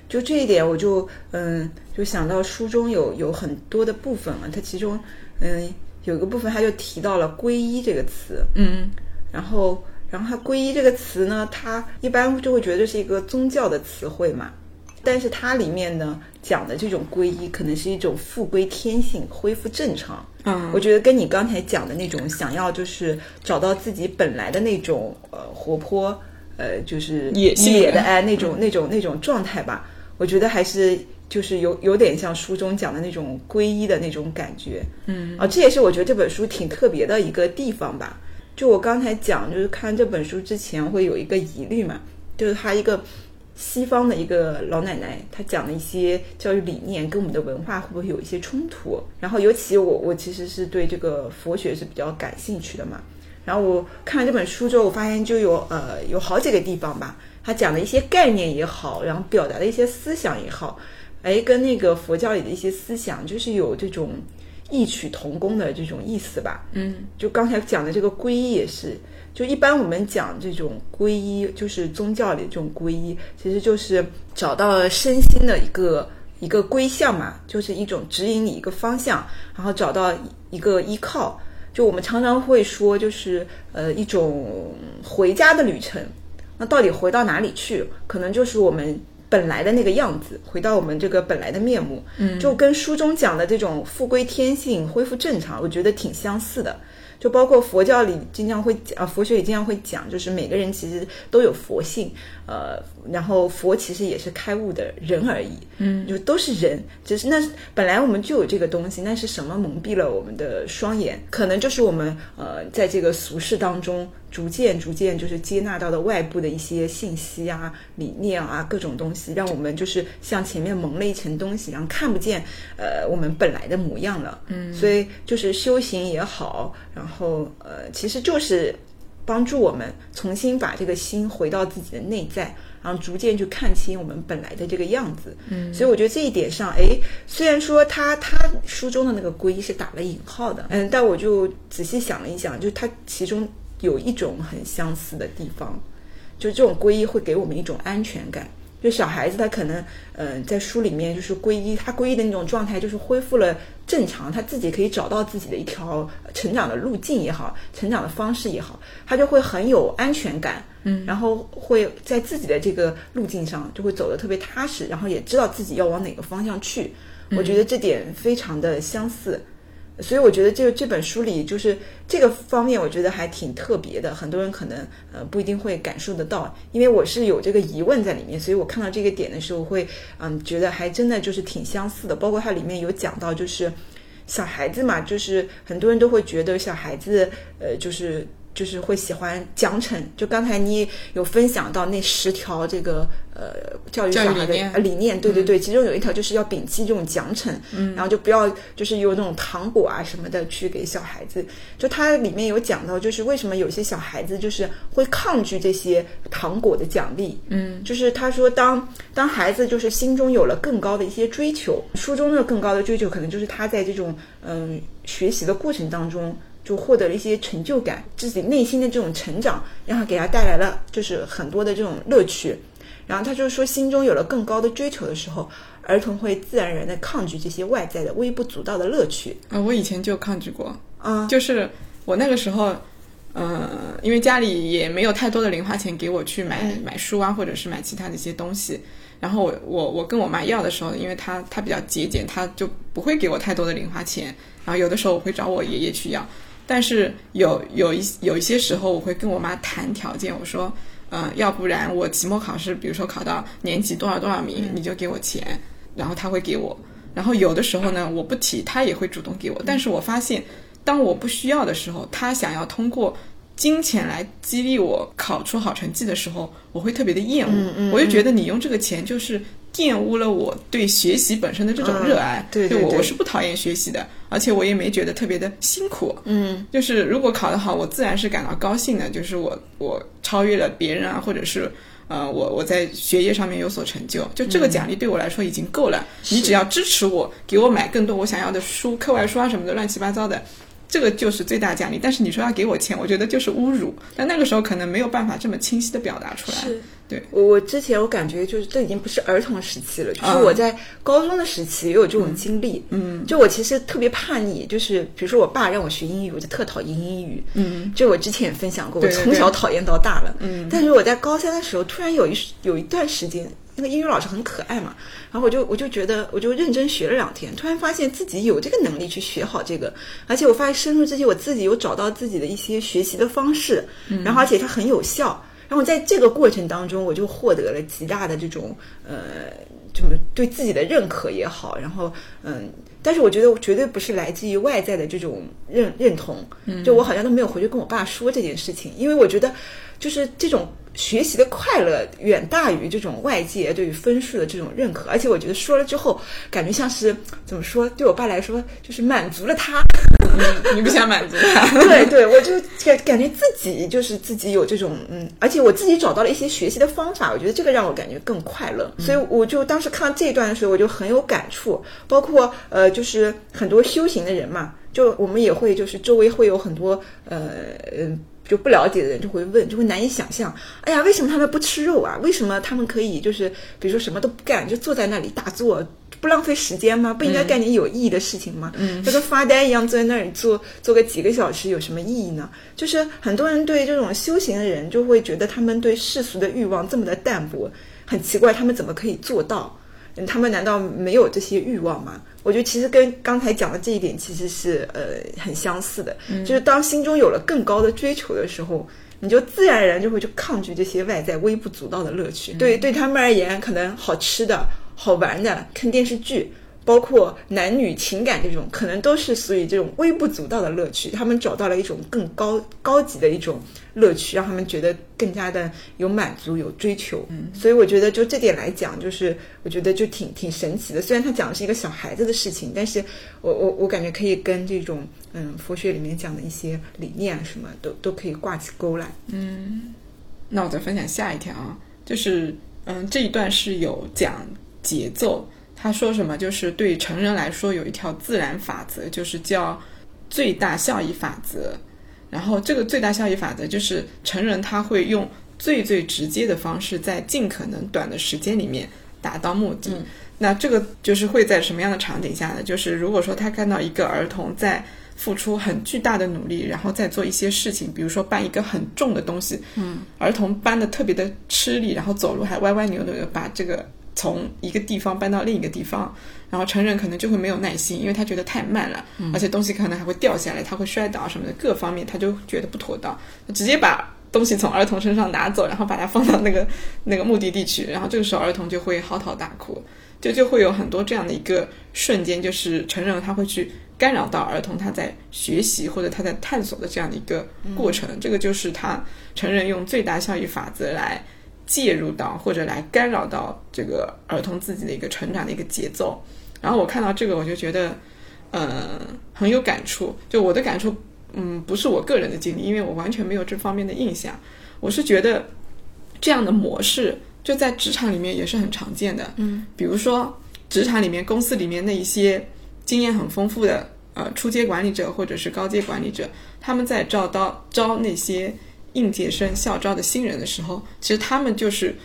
就这一点，我就嗯，就想到书中有有很多的部分嘛，它其中嗯有个部分他就提到了“皈依”这个词，嗯。然后然后它“皈依”这个词呢，它一般就会觉得是一个宗教的词汇嘛，但是它里面呢讲的这种皈依，可能是一种复归天性、恢复正常。嗯。我觉得跟你刚才讲的那种想要就是找到自己本来的那种呃活泼呃就是野性野的哎那种那种那种状态吧，我觉得还是就是有有点像书中讲的那种皈依的那种感觉。嗯啊，这也是我觉得这本书挺特别的一个地方吧。就我刚才讲，就是看这本书之前会有一个疑虑嘛，就是他一个西方的一个老奶奶，她讲的一些教育理念跟我们的文化会不会有一些冲突？然后尤其我我其实是对这个佛学是比较感兴趣的嘛。然后我看了这本书之后，我发现就有呃有好几个地方吧，他讲的一些概念也好，然后表达的一些思想也好，哎，跟那个佛教里的一些思想就是有这种异曲同工的这种意思吧。嗯就刚才讲的这个皈依也是，就一般我们讲这种皈依，就是宗教里这种皈依，其实就是找到了身心的一个一个归向嘛，就是一种指引你一个方向，然后找到一个依靠。就我们常常会说，就是呃一种回家的旅程。那到底回到哪里去？可能就是我们本来的那个样子，回到我们这个本来的面目。嗯就跟书中讲的这种复归天性、恢复正常，我觉得挺相似的。就包括佛教里经常会讲，啊，佛学里经常会讲，就是每个人其实都有佛性，呃，然后佛其实也是开悟的人而已，嗯，就都是人，只是那本来我们就有这个东西，那是什么蒙蔽了我们的双眼？可能就是我们呃，在这个俗世当中，逐渐逐渐就是接纳到的外部的一些信息啊、理念啊、各种东西，让我们就是像前面蒙了一层东西，然后看不见呃我们本来的模样了。嗯，所以就是修行也好，然后呃，其实就是帮助我们重新把这个心回到自己的内在。然后逐渐去看清我们本来的这个样子，嗯，所以我觉得这一点上，哎，虽然说他他书中的那个皈依是打了引号的，嗯，但我就仔细想了一想，就它其中有一种很相似的地方，就这种皈依会给我们一种安全感。就小孩子他可能，嗯、在书里面就是皈依，他皈依的那种状态就是恢复了正常，他自己可以找到自己的一条成长的路径也好，成长的方式也好，他就会很有安全感，嗯，然后会在自己的这个路径上就会走得特别踏实，然后也知道自己要往哪个方向去。我觉得这点非常的相似。所以我觉得这这本书里就是这个方面，我觉得还挺特别的。很多人可能呃不一定会感受得到，因为我是有这个疑问在里面，所以我看到这个点的时候会嗯觉得还真的就是挺相似的。包括它里面有讲到，就是小孩子嘛，就是很多人都会觉得小孩子呃就是。就是会喜欢奖惩，就刚才你有分享到那十条这个呃教育小孩的理念呃理念，对对对，其中有一条就是要摒弃这种奖惩，嗯，然后就不要就是有那种糖果啊什么的去给小孩子。就它里面有讲到，就是为什么有些小孩子就是会抗拒这些糖果的奖励，嗯，就是他说当当孩子就是心中有了更高的一些追求，书中的更高的追求，可能就是他在这种嗯学习的过程当中。就获得了一些成就感，自己内心的这种成长，然后给他带来了就是很多的这种乐趣。然后他就说，心中有了更高的追求的时候，儿童会自然而然的抗拒这些外在的微不足道的乐趣。啊、我以前就抗拒过，啊，就是我那个时候，嗯，因为家里也没有太多的零花钱给我去买买书啊，或者是买其他的一些东西。然后我我我跟我妈要的时候，因为她她比较节俭，她就不会给我太多的零花钱。然后有的时候我会找我爷爷去要，但是有有一有一些时候我会跟我妈谈条件，我说，嗯，要不然我期末考试，比如说考到年级多少多少名，你就给我钱。然后他会给我。然后有的时候呢，我不提，他也会主动给我。但是我发现。当我不需要的时候，他想要通过金钱来激励我考出好成绩的时候，我会特别的厌恶。我就觉得你用这个钱就是玷污了我对学习本身的这种热爱。对对，我我是不讨厌学习的，而且我也没觉得特别的辛苦。嗯，就是如果考得好，我自然是感到高兴的。就是我我超越了别人啊，或者是呃，我我在学业上面有所成就，就这个奖励对我来说已经够了。你只要支持我，给我买更多我想要的书、课外书啊什么的，乱七八糟的。这个就是最大奖励，但是你说要给我钱，我觉得就是侮辱。但那个时候可能没有办法这么清晰的表达出来。是，对我我之前我感觉就是这已经不是儿童时期了，就是我在高中的时期也有这种经历。嗯，就我其实特别叛逆，就是比如说我爸让我学英语，我就特讨厌英语。嗯，就我之前也分享过，我从小讨厌到大了。嗯，但是我在高三的时候，突然有一有一段时间。那个英语老师很可爱嘛，然后我就我就觉得我就认真学了两天，突然发现自己有这个能力去学好这个，而且我发现深入这些，我自己有找到自己的一些学习的方式，然后而且它很有效，然后在这个过程当中，我就获得了极大的这种呃，怎么对自己的认可也好，然后嗯，但是我觉得绝对不是来自于外在的这种认认同，就我好像都没有回去跟我爸说这件事情，因为我觉得就是这种。学习的快乐远大于这种外界对于分数的这种认可，而且我觉得说了之后，感觉像是怎么说？对我爸来说，就是满足了他。你不想满足他？对对，我就感感觉自己就是自己有这种嗯，而且我自己找到了一些学习的方法，我觉得这个让我感觉更快乐。所以我就当时看到这一段的时候，我就很有感触。包括呃，就是很多修行的人嘛，就我们也会就是周围会有很多呃嗯。就不了解的人就会问，就会难以想象。哎呀，为什么他们不吃肉啊？为什么他们可以就是，比如说什么都不干，就坐在那里打坐，不浪费时间吗？不应该干点有意义的事情吗？嗯，就跟发呆一样坐在那里坐坐个几个小时有什么意义呢？就是很多人对这种修行的人就会觉得他们对世俗的欲望这么的淡薄，很奇怪，他们怎么可以做到？他们难道没有这些欲望吗？我觉得其实跟刚才讲的这一点其实是呃很相似的，就是当心中有了更高的追求的时候，你就自然而然就会去抗拒这些外在微不足道的乐趣。对，对他们而言，可能好吃的好玩的，看电视剧。包括男女情感这种，可能都是属于这种微不足道的乐趣。他们找到了一种更高高级的一种乐趣，让他们觉得更加的有满足、有追求。嗯，所以我觉得就这点来讲，就是我觉得就挺挺神奇的。虽然他讲的是一个小孩子的事情，但是我我我感觉可以跟这种嗯佛学里面讲的一些理念什么都都可以挂起钩来。嗯，那我再分享下一条啊，就是嗯这一段是有讲节奏。他说什么？就是对成人来说有一条自然法则，就是叫最大效益法则。然后这个最大效益法则就是成人他会用最最直接的方式，在尽可能短的时间里面达到目的。那这个就是会在什么样的场景下呢？就是如果说他看到一个儿童在付出很巨大的努力，然后再做一些事情，比如说搬一个很重的东西，嗯，儿童搬的特别的吃力，然后走路还歪歪扭扭的把这个。从一个地方搬到另一个地方，然后成人可能就会没有耐心，因为他觉得太慢了，而且东西可能还会掉下来，他会摔倒什么的，各方面他就觉得不妥当，直接把东西从儿童身上拿走，然后把它放到那个 那个目的地去，然后这个时候儿童就会嚎啕大哭，就就会有很多这样的一个瞬间，就是成人他会去干扰到儿童他在学习或者他在探索的这样的一个过程，这个就是他成人用最大效益法则来。介入到或者来干扰到这个儿童自己的一个成长的一个节奏，然后我看到这个我就觉得，呃，很有感触。就我的感触，嗯，不是我个人的经历，因为我完全没有这方面的印象。我是觉得这样的模式就在职场里面也是很常见的。嗯，比如说职场里面、公司里面那一些经验很丰富的呃初阶管理者或者是高阶管理者，他们在招到招那些。应届生校招的新人的时候，其实他们就是，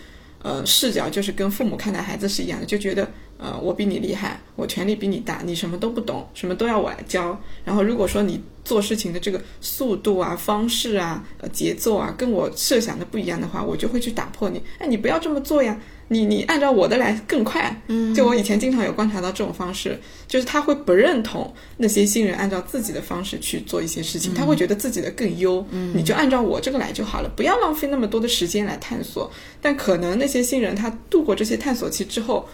呃，视角就是跟父母看待孩子是一样的，就觉得，呃，我比你厉害，我权力比你大，你什么都不懂，什么都要我来教。然后如果说你做事情的这个速度啊、方式啊、节奏啊，跟我设想的不一样的话，我就会去打破你。哎，你不要这么做呀！你你按照我的来更快。嗯，就我以前经常有观察到这种方式，就是他会不认同那些新人按照自己的方式去做一些事情，他会觉得自己的更优。嗯，你就按照我这个来就好了，不要浪费那么多的时间来探索。但可能那些新人他度过这些探索期之后。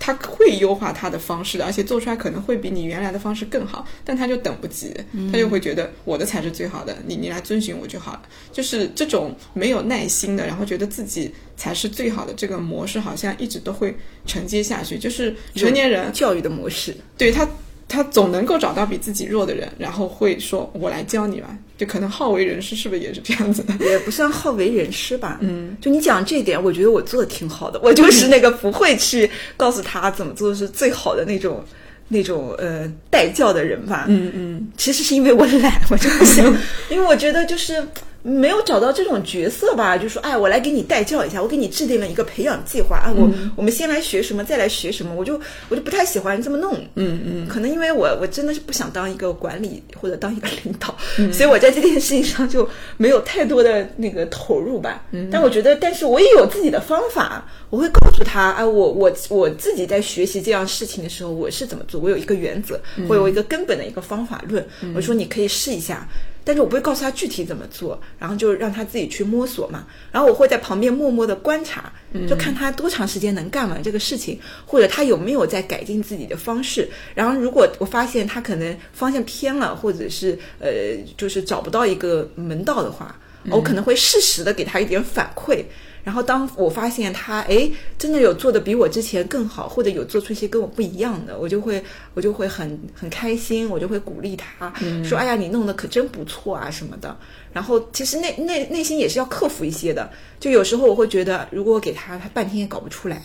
他会优化他的方式的，而且做出来可能会比你原来的方式更好，但他就等不及，他就会觉得我的才是最好的，你你来遵循我就好了。就是这种没有耐心的，然后觉得自己才是最好的这个模式，好像一直都会承接下去。就是成年人教育的模式，对他。他总能够找到比自己弱的人，然后会说：“我来教你吧。”就可能好为人师，是不是也是这样子的？也不算好为人师吧。嗯，就你讲这一点，我觉得我做的挺好的。我就是那个不会去告诉他怎么做是最好的那种、那种呃带教的人吧。嗯嗯，其实是因为我懒，我就不行，因为我觉得就是。没有找到这种角色吧？就说，哎，我来给你带教一下，我给你制定了一个培养计划啊。我我们先来学什么，再来学什么。我就我就不太喜欢这么弄。嗯嗯。可能因为我我真的是不想当一个管理或者当一个领导，所以我在这件事情上就没有太多的那个投入吧。嗯。但我觉得，但是我也有自己的方法。我会告诉他，哎，我我我自己在学习这样事情的时候，我是怎么做？我有一个原则，我有一个根本的一个方法论。我说你可以试一下。但是我不会告诉他具体怎么做，然后就让他自己去摸索嘛。然后我会在旁边默默的观察，就看他多长时间能干完这个事情，或者他有没有在改进自己的方式。然后如果我发现他可能方向偏了，或者是呃，就是找不到一个门道的话，我可能会适时的给他一点反馈。然后当我发现他哎真的有做的比我之前更好，或者有做出一些跟我不一样的，我就会我就会很很开心，我就会鼓励他说：“哎呀，你弄得可真不错啊什么的。”然后其实内内内心也是要克服一些的，就有时候我会觉得，如果我给他，他半天也搞不出来，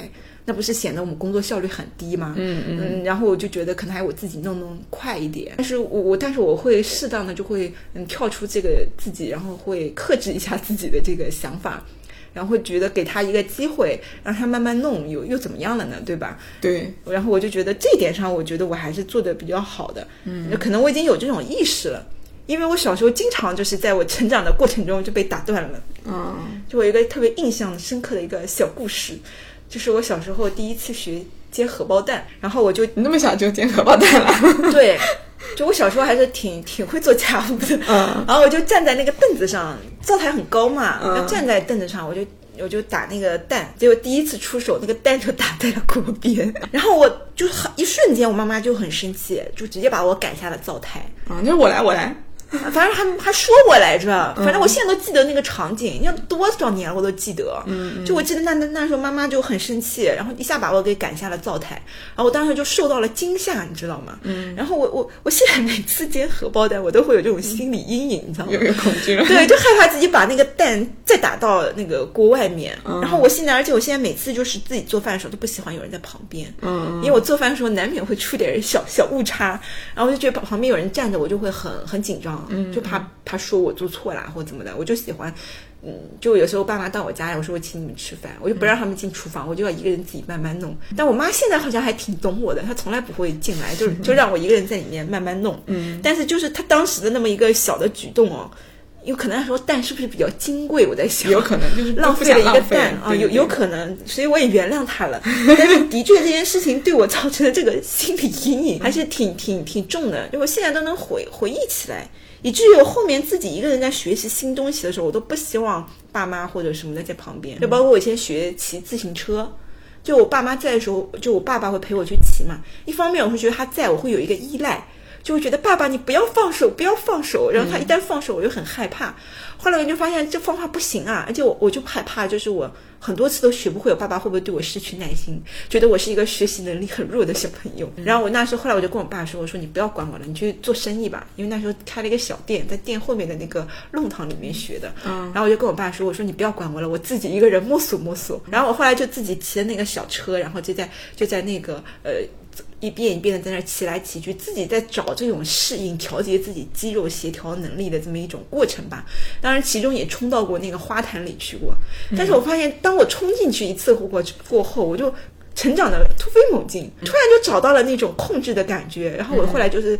那不是显得我们工作效率很低吗？嗯嗯。然后我就觉得可能还我自己弄弄快一点，但是我我但是我会适当的就会嗯跳出这个自己，然后会克制一下自己的这个想法。然后会觉得给他一个机会，让他慢慢弄，又又怎么样了呢？对吧？对。然后我就觉得这一点上，我觉得我还是做的比较好的。嗯。可能我已经有这种意识了，因为我小时候经常就是在我成长的过程中就被打断了。嗯。就我一个特别印象深刻的一个小故事，就是我小时候第一次学煎荷包蛋，然后我就那么小就煎荷包蛋了。对。就我小时候还是挺挺会做家务的，然后我就站在那个凳子上，灶台很高嘛，就站在凳子上，我就我就打那个蛋，结果第一次出手，那个蛋就打在了锅边，然后我就很一瞬间，我妈妈就很生气，就直接把我赶下了灶台。啊，那我来，我来。反正还还说我来着，反正我现在都记得那个场景，要多少年我都记得。嗯，就我记得那那那时候妈妈就很生气，然后一下把我给赶下了灶台，然后我当时就受到了惊吓，你知道吗？嗯，然后我我我现在每次煎荷包蛋，我都会有这种心理阴影，你知道吗？有点恐惧。对，就害怕自己把那个蛋再打到那个锅外面。然后我现在，而且我现在每次就是自己做饭的时候都不喜欢有人在旁边。嗯，因为我做饭的时候难免会出点小小误差，然后我就觉得旁边有人站着，我就会很很紧张，就怕。他说我做错了或怎么的，我就喜欢，嗯，就有时候爸妈到我家来，我说我请你们吃饭，我就不让他们进厨房，我就要一个人自己慢慢弄。但我妈现在好像还挺懂我的，她从来不会进来，就 就让我一个人在里面慢慢弄。嗯，但是就是她当时的那么一个小的举动哦，有可能说蛋是不是比较金贵？我在想，有可能就是 浪费了一个蛋啊，有有可能，所以我也原谅她了。但是的确这件事情对我造成的这个心理阴影还是挺挺挺重的，就我现在都能回回忆起来。以至于我后面自己一个人在学习新东西的时候，我都不希望爸妈或者什么的在旁边。就包括我以前学骑自行车，就我爸妈在的时候，就我爸爸会陪我去骑嘛。一方面我会觉得他在我会有一个依赖，就会觉得爸爸你不要放手，不要放手。然后他一旦放手，我就很害怕。后来我就发现这方法不行啊，而且我我就害怕，就是我。很多次都学不会，我爸爸会不会对我失去耐心，觉得我是一个学习能力很弱的小朋友？然后我那时候后来我就跟我爸说：“我说你不要管我了，你去做生意吧。”因为那时候开了一个小店，在店后面的那个弄堂里面学的。嗯。然后我就跟我爸说：“我说你不要管我了，我自己一个人摸索摸索。”然后我后来就自己骑的那个小车，然后就在就在那个呃。一遍一遍的在那骑来骑去，自己在找这种适应、调节自己肌肉协调能力的这么一种过程吧。当然，其中也冲到过那个花坛里去过。但是我发现，当我冲进去一次过过后，我就成长的突飞猛进，突然就找到了那种控制的感觉。然后我后来就是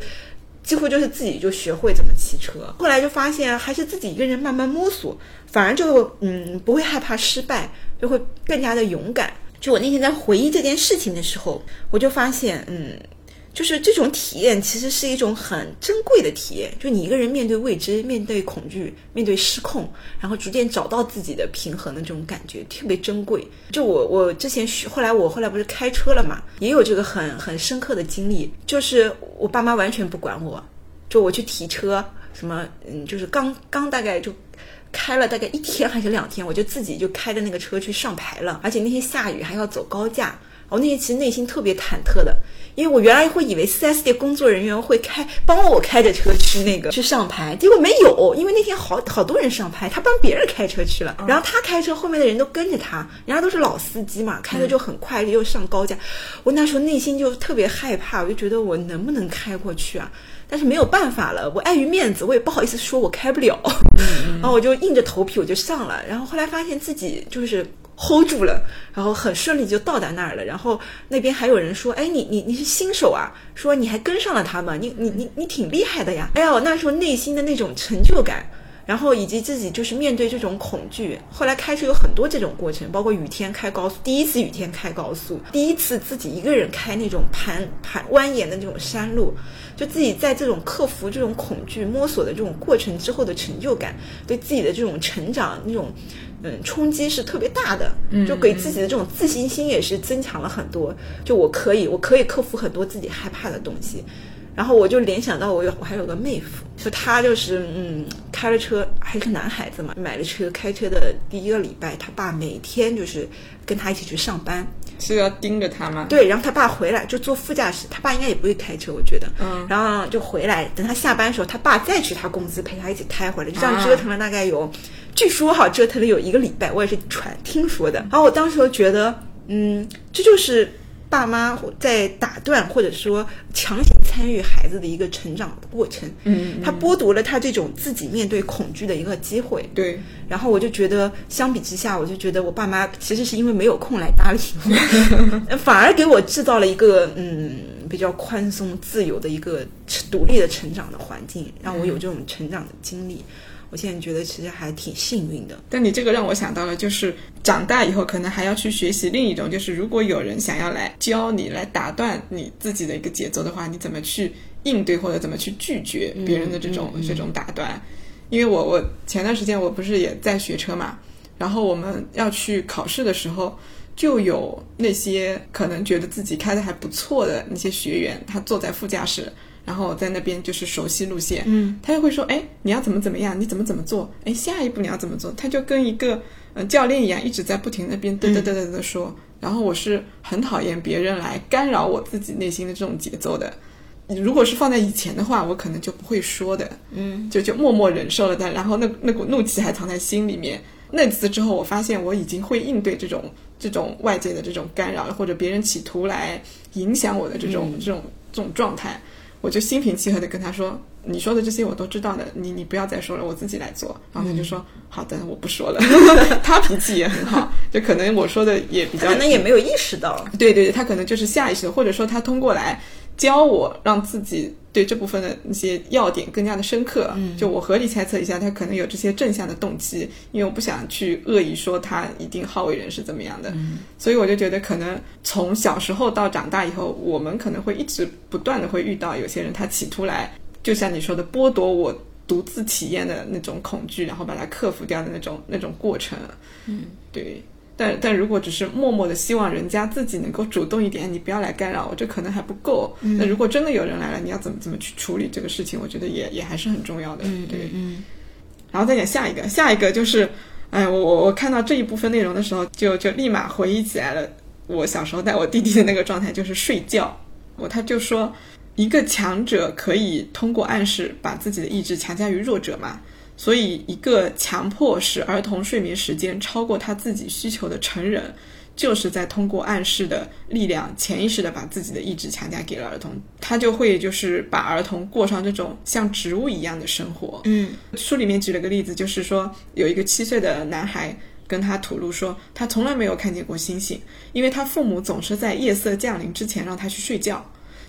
几乎就是自己就学会怎么骑车。后来就发现还是自己一个人慢慢摸索，反而就嗯不会害怕失败，就会更加的勇敢。就我那天在回忆这件事情的时候，我就发现嗯。就是这种体验，其实是一种很珍贵的体验。就你一个人面对未知、面对恐惧、面对失控，然后逐渐找到自己的平衡的这种感觉，特别珍贵。就我，我之前学，后来我后来不是开车了嘛，也有这个很很深刻的经历。就是我爸妈完全不管我，就我去提车，什么嗯，就是刚刚大概就开了大概一天还是两天，我就自己就开着那个车去上牌了。而且那天下雨，还要走高架，我那天其实内心特别忐忑的。因为我原来会以为四 S 店工作人员会开帮我开着车去那个去上牌，结果没有，因为那天好好多人上牌，他帮别人开车去了，然后他开车，后面的人都跟着他，人家都是老司机嘛，开的就很快，又上高架，我那时候内心就特别害怕，我就觉得我能不能开过去啊？但是没有办法了，我碍于面子，我也不好意思说我开不了，然后我就硬着头皮我就上了，然后后来发现自己就是。hold 住了，然后很顺利就到达那儿了。然后那边还有人说：“哎，你你你是新手啊？说你还跟上了他们，你你你你挺厉害的呀！”哎呀，那时候内心的那种成就感，然后以及自己就是面对这种恐惧。后来开车有很多这种过程，包括雨天开高速，第一次雨天开高速，第一次自己一个人开那种盘盘蜿蜒的那种山路，就自己在这种克服这种恐惧、摸索的这种过程之后的成就感，对自己的这种成长那种。嗯，冲击是特别大的，就给自己的这种自信心也是增强了很多。就我可以，我可以克服很多自己害怕的东西。然后我就联想到我有我还有个妹夫，就他就是嗯开了车，还是个男孩子嘛，买了车，开车的第一个礼拜，他爸每天就是跟他一起去上班，是要盯着他吗？对，然后他爸回来就坐副驾驶，他爸应该也不会开车，我觉得，嗯，然后就回来，等他下班的时候，他爸再去他公司陪他一起开回来，就这样折腾了大概有。据说哈，折腾了有一个礼拜，我也是传听说的。然后我当时觉得，嗯，这就是爸妈在打断或者说强行参与孩子的一个成长过程。嗯，他剥夺了他这种自己面对恐惧的一个机会。对。然后我就觉得，相比之下，我就觉得我爸妈其实是因为没有空来搭理我，反而给我制造了一个嗯比较宽松、自由的一个独立的成长的环境，让我有这种成长的经历。我现在觉得其实还挺幸运的，但你这个让我想到了，就是长大以后可能还要去学习另一种，就是如果有人想要来教你，来打断你自己的一个节奏的话，你怎么去应对或者怎么去拒绝别人的这种这种打断？因为我我前段时间我不是也在学车嘛，然后我们要去考试的时候，就有那些可能觉得自己开的还不错的那些学员，他坐在副驾驶。然后在那边就是熟悉路线，嗯，他就会说，哎，你要怎么怎么样，你怎么怎么做，哎，下一步你要怎么做，他就跟一个嗯教练一样，一直在不停那边嘚嘚嘚嘚的说。然后我是很讨厌别人来干扰我自己内心的这种节奏的。如果是放在以前的话，我可能就不会说的，嗯，就就默默忍受了但。然后那那股怒气还藏在心里面。那次之后，我发现我已经会应对这种这种外界的这种干扰，或者别人企图来影响我的这种这种这种状态。我就心平气和的跟他说：“你说的这些我都知道的，你你不要再说了，我自己来做。”然后他就说：“好的，我不说了。”他脾气也很好，就可能我说的也比较，可能也没有意识到。对对对，他可能就是下意识，或者说他通过来。教我让自己对这部分的那些要点更加的深刻。嗯，就我合理猜测一下，他可能有这些正向的动机，因为我不想去恶意说他一定好为人师怎么样的。嗯，所以我就觉得，可能从小时候到长大以后，我们可能会一直不断的会遇到有些人，他企图来，就像你说的，剥夺我独自体验的那种恐惧，然后把它克服掉的那种那种过程。嗯，对。但但如果只是默默的希望人家自己能够主动一点，你不要来干扰我，这可能还不够。那如果真的有人来了，你要怎么怎么去处理这个事情？我觉得也也还是很重要的。对，嗯。然后再讲下一个，下一个就是，哎，我我我看到这一部分内容的时候，就就立马回忆起来了，我小时候带我弟弟的那个状态，就是睡觉。我他就说，一个强者可以通过暗示把自己的意志强加于弱者嘛。所以，一个强迫使儿童睡眠时间超过他自己需求的成人，就是在通过暗示的力量，潜意识的把自己的意志强加给了儿童。他就会就是把儿童过上这种像植物一样的生活。嗯，书里面举了个例子，就是说有一个七岁的男孩跟他吐露说，他从来没有看见过星星，因为他父母总是在夜色降临之前让他去睡觉。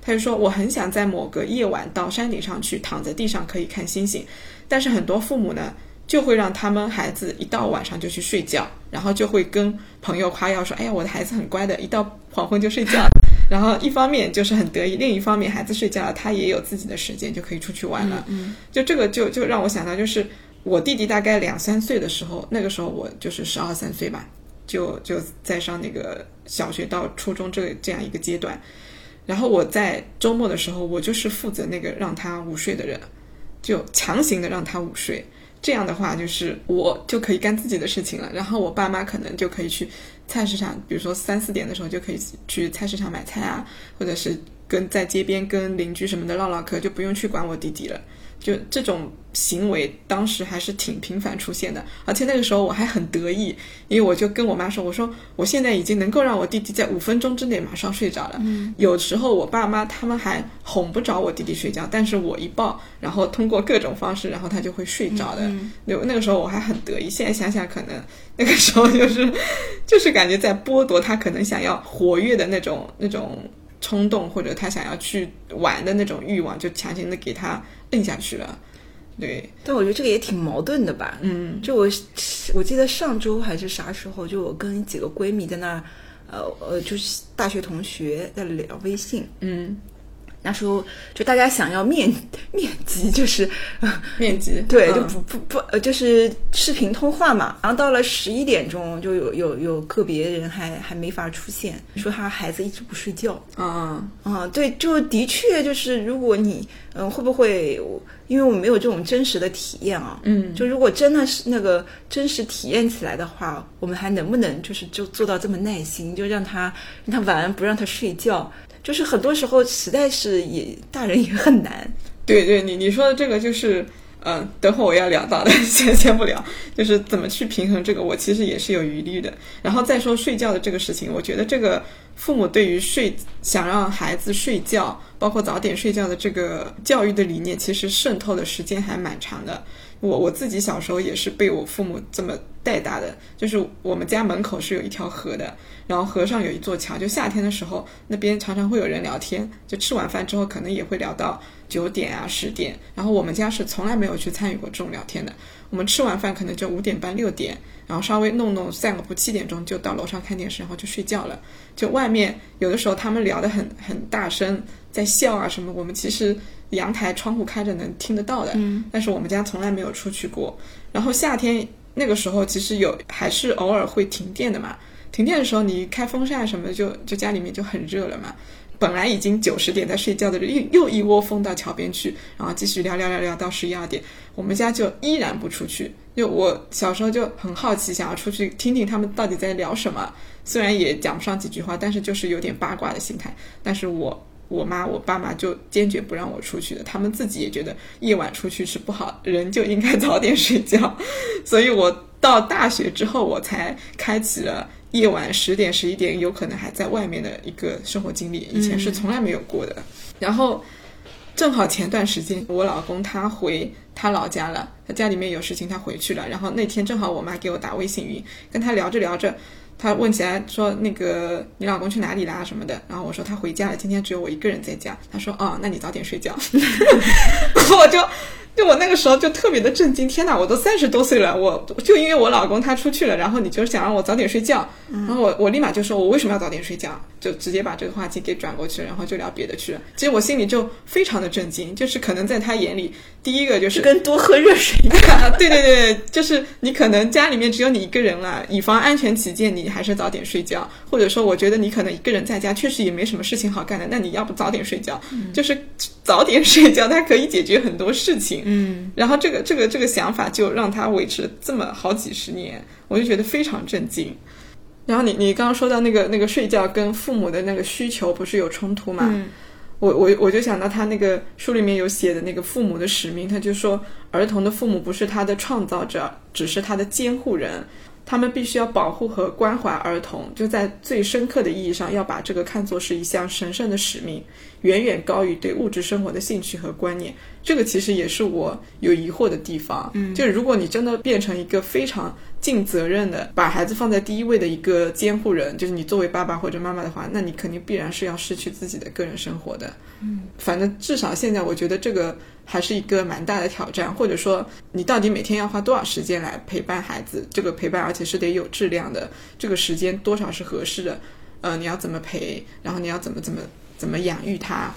他就说我很想在某个夜晚到山顶上去，躺在地上可以看星星，但是很多父母呢。就会让他们孩子一到晚上就去睡觉，然后就会跟朋友夸耀说：“哎呀，我的孩子很乖的，一到黄昏就睡觉。”然后一方面就是很得意，另一方面孩子睡觉了，他也有自己的时间，就可以出去玩了。就这个就就让我想到，就是我弟弟大概两三岁的时候，那个时候我就是十二三岁吧，就就在上那个小学到初中这这样一个阶段。然后我在周末的时候，我就是负责那个让他午睡的人，就强行的让他午睡。这样的话，就是我就可以干自己的事情了，然后我爸妈可能就可以去菜市场，比如说三四点的时候就可以去菜市场买菜啊，或者是跟在街边跟邻居什么的唠唠嗑，就不用去管我弟弟了。就这种行为，当时还是挺频繁出现的，而且那个时候我还很得意，因为我就跟我妈说：“我说我现在已经能够让我弟弟在五分钟之内马上睡着了。”有时候我爸妈他们还哄不着我弟弟睡觉，但是我一抱，然后通过各种方式，然后他就会睡着的。那那个时候我还很得意，现在想想可能那个时候就是就是感觉在剥夺他可能想要活跃的那种那种冲动，或者他想要去玩的那种欲望，就强行的给他。摁下去了，对。但我觉得这个也挺矛盾的吧。嗯，就我我记得上周还是啥时候，就我跟几个闺蜜在那儿，呃呃，就是大学同学在聊微信。嗯。那时候就大家想要面 面基，就是 面基，对，就不不不，呃，就是视频通话嘛。然后到了十一点钟，就有有有个别人还还没法出现，说他孩子一直不睡觉。嗯嗯，对，就的确就是如果你嗯会不会，因为我没有这种真实的体验啊。嗯，就如果真的是那个真实体验起来的话，我们还能不能就是就做到这么耐心，就让他让他玩不让他睡觉。就是很多时候，实在是也大人也很难。对对，你你说的这个就是，嗯，等会我要聊到的，先先不聊。就是怎么去平衡这个，我其实也是有余力的。然后再说睡觉的这个事情，我觉得这个父母对于睡想让孩子睡觉，包括早点睡觉的这个教育的理念，其实渗透的时间还蛮长的。我我自己小时候也是被我父母这么带大的，就是我们家门口是有一条河的，然后河上有一座桥，就夏天的时候那边常常会有人聊天，就吃完饭之后可能也会聊到九点啊十点，然后我们家是从来没有去参与过这种聊天的，我们吃完饭可能就五点半六点，然后稍微弄弄散个步，七点钟就到楼上看电视，然后就睡觉了。就外面有的时候他们聊得很很大声，在笑啊什么，我们其实。阳台窗户开着能听得到的，但是我们家从来没有出去过。然后夏天那个时候，其实有还是偶尔会停电的嘛。停电的时候，你开风扇什么，就就家里面就很热了嘛。本来已经九十点在睡觉的人，又又一窝蜂到桥边去，然后继续聊聊聊聊到十一二点。我们家就依然不出去。就我小时候就很好奇，想要出去听听他们到底在聊什么。虽然也讲不上几句话，但是就是有点八卦的心态。但是我。我妈、我爸妈就坚决不让我出去的，他们自己也觉得夜晚出去是不好，人就应该早点睡觉。所以我到大学之后，我才开启了夜晚十点、十一点有可能还在外面的一个生活经历，以前是从来没有过的。然后正好前段时间，我老公他回他老家了，他家里面有事情，他回去了。然后那天正好我妈给我打微信语，跟他聊着聊着。他问起来说：“那个你老公去哪里啦？什么的？”然后我说：“他回家了，今天只有我一个人在家。”他说：“哦，那你早点睡觉。” 我就。就我那个时候就特别的震惊，天哪！我都三十多岁了，我就因为我老公他出去了，然后你就想让我早点睡觉，然后我我立马就说，我为什么要早点睡觉？就直接把这个话题给转过去，然后就聊别的去了。其实我心里就非常的震惊，就是可能在他眼里，第一个就是跟多喝热水一样，对对对，就是你可能家里面只有你一个人了，以防安全起见，你还是早点睡觉，或者说我觉得你可能一个人在家确实也没什么事情好干的，那你要不早点睡觉，就是早点睡觉，它可以解决很多事情。嗯，然后这个这个这个想法就让他维持这么好几十年，我就觉得非常震惊。然后你你刚刚说到那个那个睡觉跟父母的那个需求不是有冲突吗？我我我就想到他那个书里面有写的那个父母的使命，他就说儿童的父母不是他的创造者，只是他的监护人，他们必须要保护和关怀儿童，就在最深刻的意义上要把这个看作是一项神圣的使命。远远高于对物质生活的兴趣和观念。这个其实也是我有疑惑的地方。嗯，就是如果你真的变成一个非常尽责任的，把孩子放在第一位的一个监护人，就是你作为爸爸或者妈妈的话，那你肯定必然是要失去自己的个人生活的。嗯，反正至少现在我觉得这个还是一个蛮大的挑战，或者说你到底每天要花多少时间来陪伴孩子？这个陪伴而且是得有质量的，这个时间多少是合适的？呃，你要怎么陪？然后你要怎么怎么怎么养育他？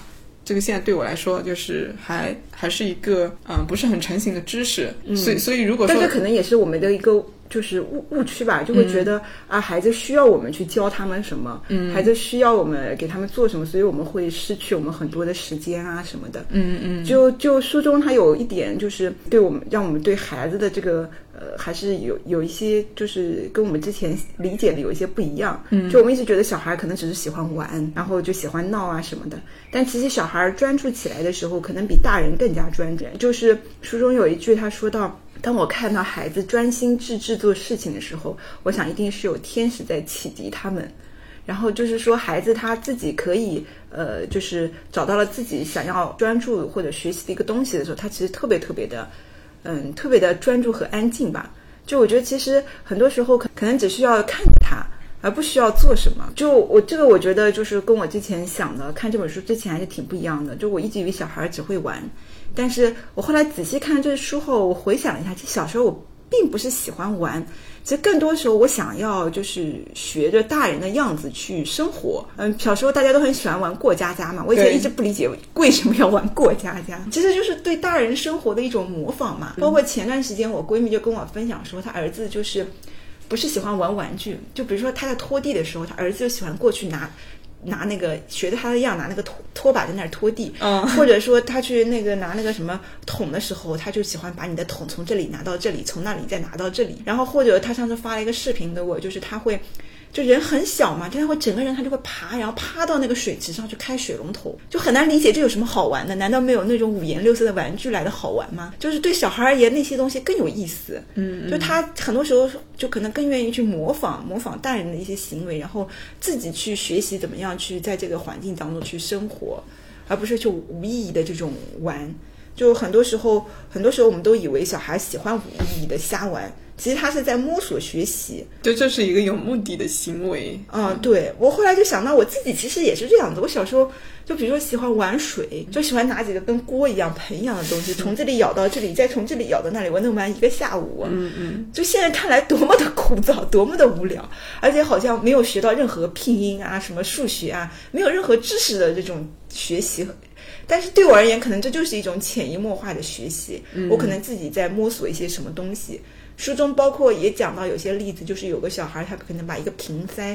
这个现在对我来说，就是还还是一个嗯不是很成型的知识，所以所以如果说，但这可能也是我们的一个就是误误区吧，就会觉得啊孩子需要我们去教他们什么，嗯，孩子需要我们给他们做什么，所以我们会失去我们很多的时间啊什么的，嗯嗯，就就书中他有一点就是对我们让我们对孩子的这个。呃，还是有有一些，就是跟我们之前理解的有一些不一样。嗯，就我们一直觉得小孩可能只是喜欢玩，然后就喜欢闹啊什么的。但其实小孩专注起来的时候，可能比大人更加专注。就是书中有一句，他说到：“当我看到孩子专心致志做事情的时候，我想一定是有天使在启迪他们。”然后就是说，孩子他自己可以，呃，就是找到了自己想要专注或者学习的一个东西的时候，他其实特别特别的。嗯，特别的专注和安静吧。就我觉得，其实很多时候可可能只需要看着他，而不需要做什么。就我这个，我觉得就是跟我之前想的看这本书之前还是挺不一样的。就我一直以为小孩只会玩，但是我后来仔细看这书后，我回想了一下，其实小时候我并不是喜欢玩。其实更多时候，我想要就是学着大人的样子去生活。嗯，小时候大家都很喜欢玩过家家嘛，我以前一直不理解为什么要玩过家家，其实就是对大人生活的一种模仿嘛。包括前段时间，我闺蜜就跟我分享说，她儿子就是不是喜欢玩玩具，就比如说他在拖地的时候，他儿子就喜欢过去拿。拿那个学着他的样，拿那个拖拖把在那儿拖地，或者说他去那个拿那个什么桶的时候，他就喜欢把你的桶从这里拿到这里，从那里再拿到这里。然后或者他上次发了一个视频给我，就是他会。就人很小嘛，他会整个人他就会爬，然后趴到那个水池上去开水龙头，就很难理解这有什么好玩的？难道没有那种五颜六色的玩具来的好玩吗？就是对小孩而言，那些东西更有意思。嗯，就他很多时候就可能更愿意去模仿模仿大人的一些行为，然后自己去学习怎么样去在这个环境当中去生活，而不是去无意义的这种玩。就很多时候，很多时候我们都以为小孩喜欢无意义的瞎玩。其实他是在摸索学习，就这是一个有目的的行为。嗯，对我后来就想到我自己其实也是这样子。我小时候就比如说喜欢玩水，就喜欢拿几个跟锅一样、盆一样的东西，从这里舀到这里，再从这里舀到那里，我能玩一个下午。嗯嗯。就现在看来多么的枯燥，多么的无聊，而且好像没有学到任何拼音啊、什么数学啊，没有任何知识的这种学习。但是对我而言，可能这就是一种潜移默化的学习。我可能自己在摸索一些什么东西。书中包括也讲到有些例子，就是有个小孩，他可能把一个瓶塞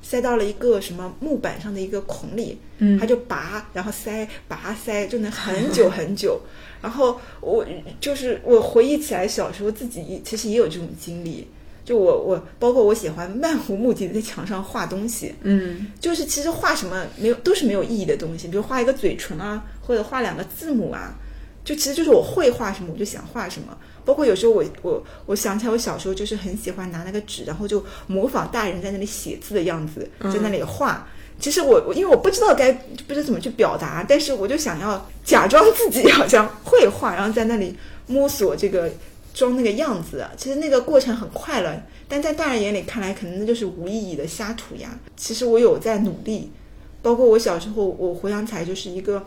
塞到了一个什么木板上的一个孔里，嗯，他就拔，然后塞，拔塞，就能很久 很久。然后我就是我回忆起来，小时候自己其实也有这种经历。就我我包括我喜欢漫无目的的在墙上画东西，嗯，就是其实画什么没有都是没有意义的东西，比如画一个嘴唇啊，或者画两个字母啊，就其实就是我会画什么我就想画什么。包括有时候我我我想起来，我小时候就是很喜欢拿那个纸，然后就模仿大人在那里写字的样子，在那里画。其实我我因为我不知道该不知道怎么去表达，但是我就想要假装自己好像会画，然后在那里摸索这个装那个样子。其实那个过程很快乐，但在大人眼里看来，可能那就是无意义的瞎涂鸦。其实我有在努力，包括我小时候，我回想起来就是一个。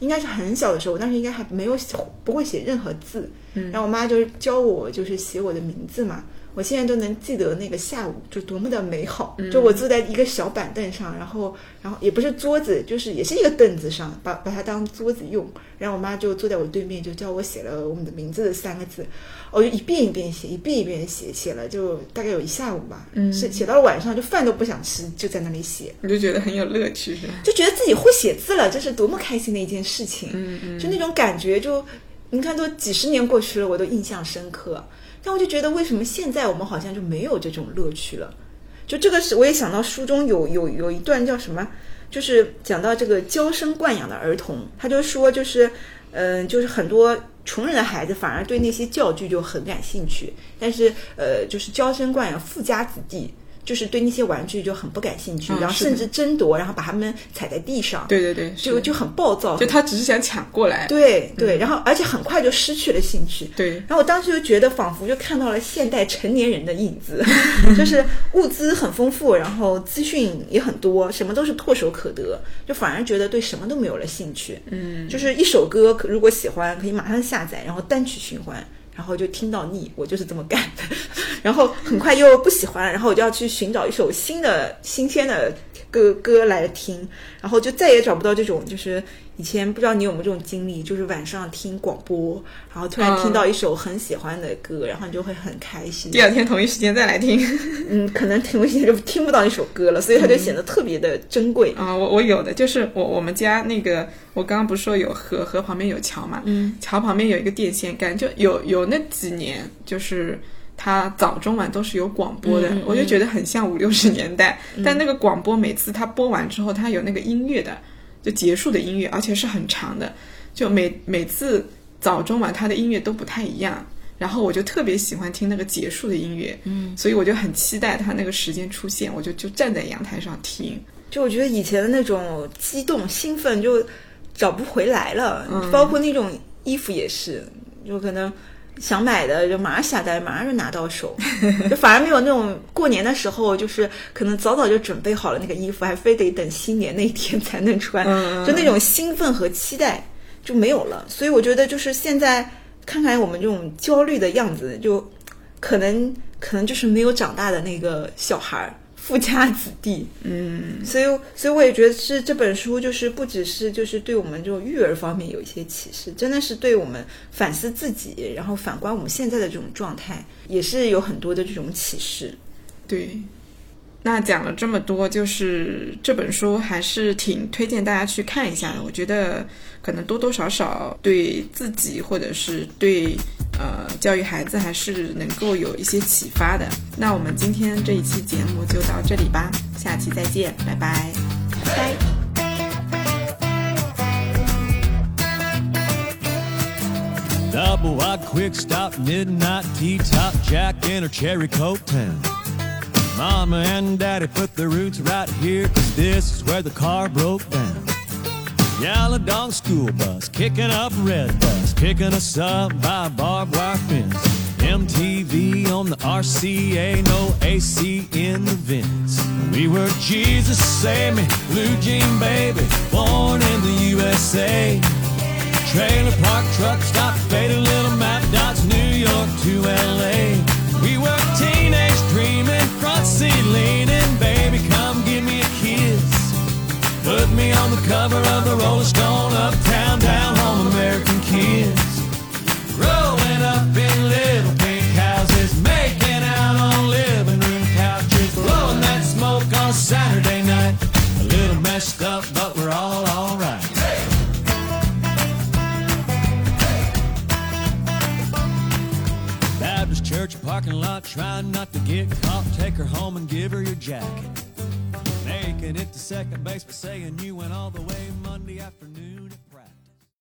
应该是很小的时候，我当时应该还没有不会写任何字，然后我妈就是教我就是写我的名字嘛。我现在都能记得那个下午就多么的美好，就我坐在一个小板凳上，然后然后也不是桌子，就是也是一个凳子上，把把它当桌子用。然后我妈就坐在我对面，就教我写了我们的名字的三个字，我就一遍一遍写，一遍一遍写，写了就大概有一下午吧，嗯，是写到了晚上就饭都不想吃，就在那里写。你就觉得很有乐趣是吧？就觉得自己会写字了，这是多么开心的一件事情。嗯嗯，就那种感觉，就你看都几十年过去了，我都印象深刻。但我就觉得，为什么现在我们好像就没有这种乐趣了？就这个是，我也想到书中有有有一段叫什么，就是讲到这个娇生惯养的儿童，他就说，就是嗯，就是很多穷人的孩子反而对那些教具就很感兴趣，但是呃，就是娇生惯养富家子弟就是对那些玩具就很不感兴趣，然后甚至争夺，然后把它们踩在地上，对对对，就就很暴躁，就他只是想抢过来。对对，然后而且很快就失去了兴趣。对，然后我当时就觉得，仿佛就看到了现代成年人的影子，就是物资很丰富，然后资讯也很多，什么都是唾手可得，就反而觉得对什么都没有了兴趣。嗯，就是一首歌，可如果喜欢，可以马上下载，然后单曲循环。然后就听到腻，我就是这么干的。然后很快又不喜欢，然后我就要去寻找一首新的、新鲜的歌歌来听，然后就再也找不到这种就是以前不知道你有没有这种经历，就是晚上听广播，然后突然听到一首很喜欢的歌，然后你就会很开心。第二天同一时间再来听。嗯，可能听不见就听不到那首歌了，所以它就显得特别的珍贵。啊、我我有的就是我我们家那个，我刚刚不是说有河，河旁边有桥嘛，嗯，桥旁边有一个电线杆，就有有那几年就是。它早中晚都是有广播的，我就觉得很像五六十年代。但那个广播每次它播完之后，它有那个音乐的，就结束的音乐，而且是很长的。就每每次早中晚它的音乐都不太一样，然后我就特别喜欢听那个结束的音乐，嗯，所以我就很期待它那个时间出现，我就就站在阳台上听。就我觉得以前的那种激动兴奋就找不回来了，嗯包括那种衣服也是，就可能想买的就马上下单，马上就拿到手，就反而没有那种过年的时候，就是可能早早就准备好了那个衣服，还非得等新年那一天才能穿，嗯就那种兴奋和期待就没有了。所以我觉得就是现在看看我们这种焦虑的样子，就可能可能就是没有长大的那个小孩儿。富家子弟，嗯，所以，所以我也觉得是这本书，就是不只是就是对我们这种育儿方面有一些启示，真的是对我们反思自己，然后反观我们现在的这种状态，也是有很多的这种启示。对。那讲了这么多，就是这本书还是挺推荐大家去看一下的。我觉得可能多多少少对自己或者是对呃教育孩子还是能够有一些启发的。那我们今天这一期节目就到这里吧，下期再见，拜拜。拜。Double wide quick stop, midnight tea top, Jack in her cherry coat town. Mama and daddy put their roots right here, cause this is where the car broke down. Yellow dog school bus, kicking up red bus, picking us up by barbed wire fence. MTV on the RCA, no AC in the vents. We were Jesus save me, blue jean baby, born in the USA. Trailer park truck stop, faded little map dots, New York to LA. We were leaning, baby, come give me a kiss. Put me on the cover of the Rolling Stone, uptown, down home, American kids. Rolling up in little pink houses, making out on living room couches, blowing that smoke on Saturday night. A little messed up, trying not to get caught. Take her home and give her your jacket. Making it to second base, but saying you went all the way Monday afternoon.